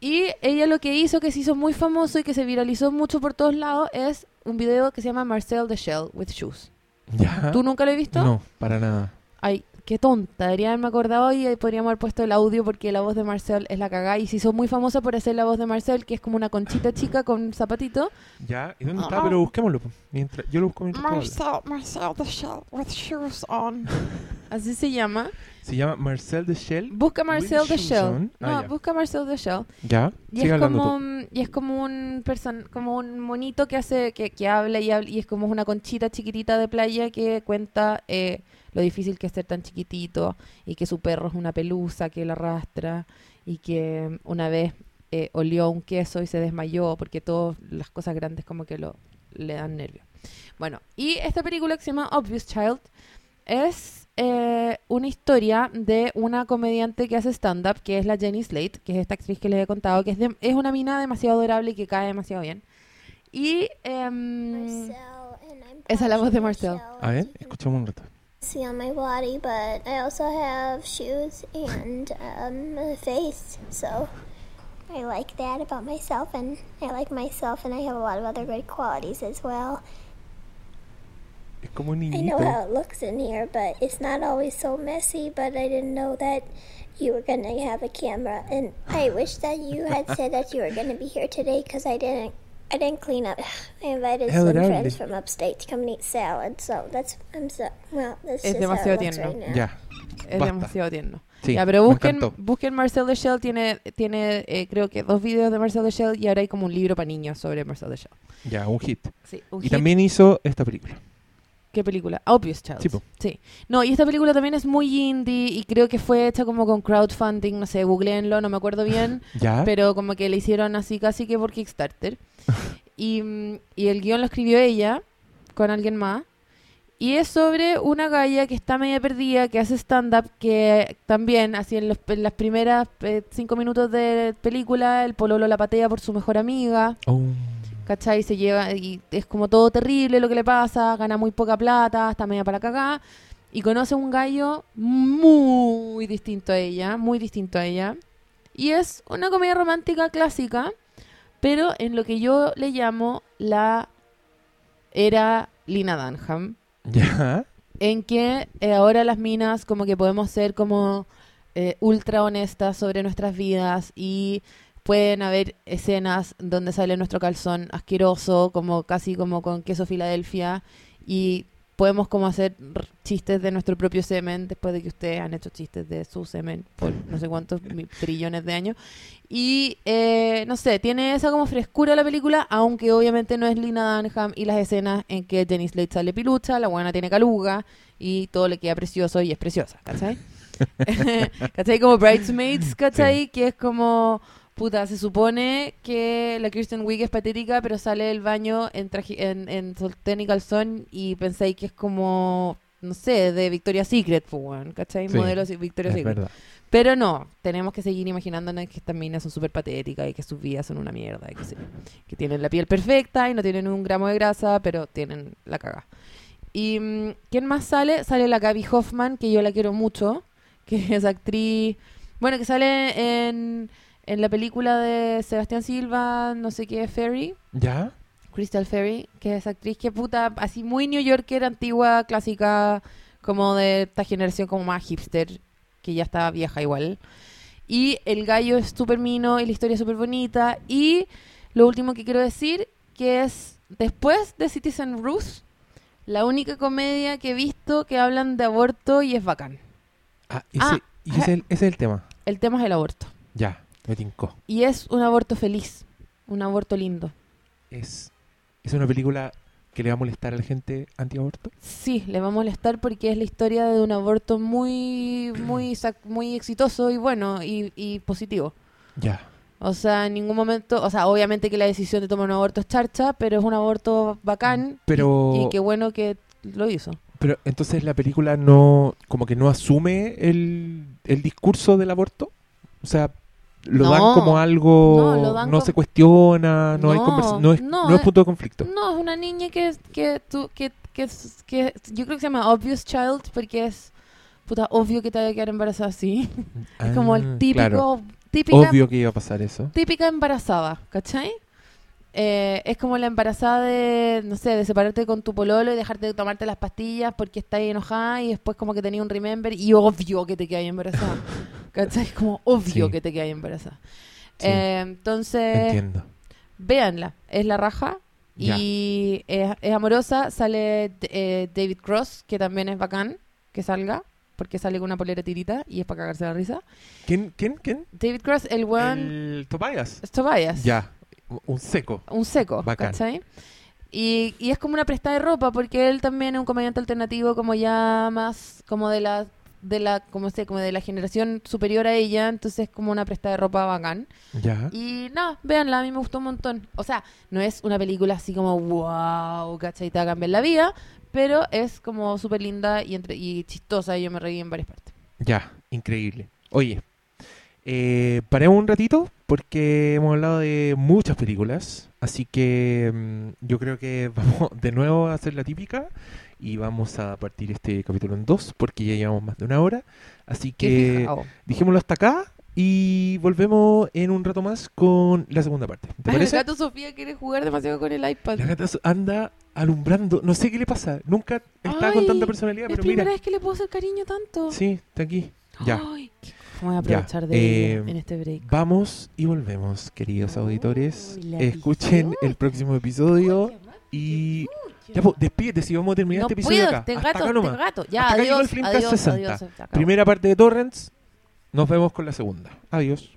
Y ella lo que hizo, que se hizo muy famoso y que se viralizó mucho por todos lados, es un video que se llama Marcel the Shell with Shoes. ¿Ya? ¿Tú nunca lo has visto? No, para nada. Ay, qué tonta. Debería haberme acordado y ahí podríamos haber puesto el audio porque la voz de Marcel es la cagada. Y se hizo muy famosa por hacer la voz de Marcel, que es como una conchita <laughs> chica con un zapatito. ¿Ya? ¿Y dónde está? Pero busquémoslo. Mientras, yo lo busco mientras. Marcel, Marcel the Shell with shoes on. <laughs> Así se llama. Se llama Marcel de Shell. Busca Marcel shoes Shell. Ah, No, busca Marcel the Shell. ¿Ya? Y Sigue es, como, un- y es como un person, como un monito que hace, que, que habla y habla, y es como una conchita chiquitita de playa que cuenta eh, lo difícil que es ser tan chiquitito y que su perro es una pelusa que lo arrastra y que una vez eh, olió un queso y se desmayó porque todas las cosas grandes como que lo le dan nervios. Bueno, y esta película que se llama Obvious Child es eh, una historia de una comediante que hace stand-up, que es la Jenny Slate, que es esta actriz que les he contado, que es, de- es una mina demasiado adorable y que cae demasiado bien. Y em, Esa es la voz de Marcel. A ver, escuchamos un rato. See on my body, but I also have shoes and um, a face. So I like that about myself, and I like myself, and I have a lot of other good qualities as well. Es como un I niñito. know how it looks in here, but it's not always so messy. But I didn't know that you were gonna have a camera, and I <sighs> wish that you had said that you were gonna be here today because I didn't. I didn't clean up. <sighs> I invited Es some friends from upstate to come and eat salad, so that's I'm so well. That's Es just how demasiado it looks tierno. right now. Ya. es Basta. demasiado tierno. Sí, ya, pero busquen, busquen Marcel the Shell, tiene, tiene eh, creo que dos videos de Marcel the Shell y ahora hay como un libro para niños sobre Marcel the Shell. Ya, un hit. Sí, un Y hit. también hizo esta película. ¿Qué película? Obvious Child. Sí. No, y esta película también es muy indie y creo que fue hecha como con crowdfunding, no sé, googleenlo, no me acuerdo bien, <laughs> ¿Ya? pero como que le hicieron así casi que por Kickstarter. <laughs> Y, mm, y el guion lo escribió ella con alguien más. Y es sobre una galla que está media perdida, que hace stand-up, que también, así en, los- en las primeras eh, cinco minutos de película, el pololo la patea por su mejor amiga. Oh. ¿Cachai? Se lleva y es como todo terrible lo que le pasa, gana muy poca plata, está media para cagar y conoce un gallo muy distinto a ella, muy distinto a ella. Y es una comedia romántica clásica, pero en lo que yo le llamo la era Lina Dunham, ¿Ya? en que eh, ahora las minas como que podemos ser como eh, ultra honestas sobre nuestras vidas y pueden haber escenas donde sale nuestro calzón asqueroso, como casi como con queso Filadelfia y podemos como hacer chistes de nuestro propio semen después de que ustedes han hecho chistes de su semen por no sé cuántos trillones de años y eh, no sé, tiene esa como frescura la película, aunque obviamente no es Lina Dunham y las escenas en que Jenny Slate sale pilucha, la buena tiene caluga y todo le queda precioso y es preciosa, ¿cachai? <laughs> ¿Cachai? Como Bridesmaids, ¿cachai? Que es como, puta, se supone que la Kristen Wiig es patética, pero sale del baño en, traje- en, en soltén y calzón y pensáis que es como, no sé, de Victoria's Secret, ¿cachai? Sí, Modelos de Victoria's Secret. verdad. Pero no, tenemos que seguir imaginándonos que estas minas son súper patéticas y que sus vidas son una mierda y que, sí, que tienen la piel perfecta y no tienen un gramo de grasa, pero tienen la caga. ¿Y mm, quién más sale? Sale la Gaby Hoffman, que yo la quiero mucho, que es actriz, bueno, que sale en, en la película de Sebastián Silva, no sé qué, Ferry, ¿Ya? Crystal Ferry, que es actriz que puta, así muy New Yorker, antigua, clásica, como de esta generación como más hipster, que ya está vieja igual. Y el gallo es súper mino y la historia es súper bonita. Y lo último que quiero decir, que es después de Citizen Ruth, la única comedia que he visto que hablan de aborto y es bacán. Ah, ese, Ah, y ese, es el- ese es el tema. El tema es el aborto. Ya, me tincó. Y es un aborto feliz. Un aborto lindo. Es, es una película que le va a molestar a la gente antiaborto. Sí, le va a molestar porque es la historia de un aborto muy, muy, muy exitoso y bueno y, y positivo. Ya. O sea, en ningún momento, o sea, obviamente que la decisión de tomar un aborto es charcha, pero es un aborto bacán. Pero- Y, y qué bueno que lo hizo. Pero entonces la película no, como que no asume el, el discurso del aborto. O sea, lo No. dan como algo, No, se cuestiona, no, hay conversa- no es, no, es punto de conflicto. No, es una niña que, que, tú, que, que, que yo creo que se llama Obvious Child porque es puta obvio que te vaya a quedar embarazada así. <laughs> es como Ah, el típico, claro. típica, Obvio que iba a pasar eso. típica embarazada, ¿cachai? Eh, es como la embarazada de, no sé, de separarte con tu pololo y dejarte de tomarte las pastillas porque estás enojada y después como que tenía un remember y obvio que te quedas embarazada. <laughs> ¿Cachai? Es como obvio Sí. que te quedas embarazada. Sí, Eh, entonces, entiendo. véanla, es la raja y es, es amorosa. Sale eh, David Cross, que también es bacán que salga, porque sale con una polera tirita y es para cagarse la risa. ¿Quién? ¿Quién? ¿Quién? David Cross, el weón, El Tobias. es Tobias. Ya. Un seco. Un seco, Bacán. ¿cachai? Y, y es como una prestada de ropa, porque él también es un comediante alternativo como ya más como de la de la como sé como de la generación superior a ella entonces es como una prestada de ropa bacán Ya. y nada, véanla, a mí me gustó un montón. O sea, no es una película así como wow, ¿cachai? Te va a cambiar la vida, pero es como súper linda y, entre, y chistosa y yo me reí en varias partes. Ya, increíble. Oye, eh, paremos un ratito porque hemos hablado de muchas películas, así que mm, yo creo que <laughs> vamos de nuevo a hacer la típica y vamos a partir este capítulo en dos porque ya llevamos más de una hora, así que dijémoslo hasta acá y volvemos en un rato más con la segunda parte. ¿Te <laughs> el parece? gato Sofía quiere jugar demasiado con el iPad. La gata anda alumbrando, no sé qué le pasa, nunca está con tanta personalidad, Es pero primera mira, vez que le puedo hacer cariño tanto. sí, está aquí. Ya. Ay, qué- voy a Ya, aprovechar de eh, en este break. Vamos y volvemos, queridos Oh, auditores. Escuchen el próximo episodio y ya pues, despídete si vamos a terminar no este episodio puedo, acá. te gato, acá te gato. Ya, Hasta acá llegó el adiós, adiós, 60. adiós. Primera parte de Torrents. Nos vemos con la segunda. Adiós.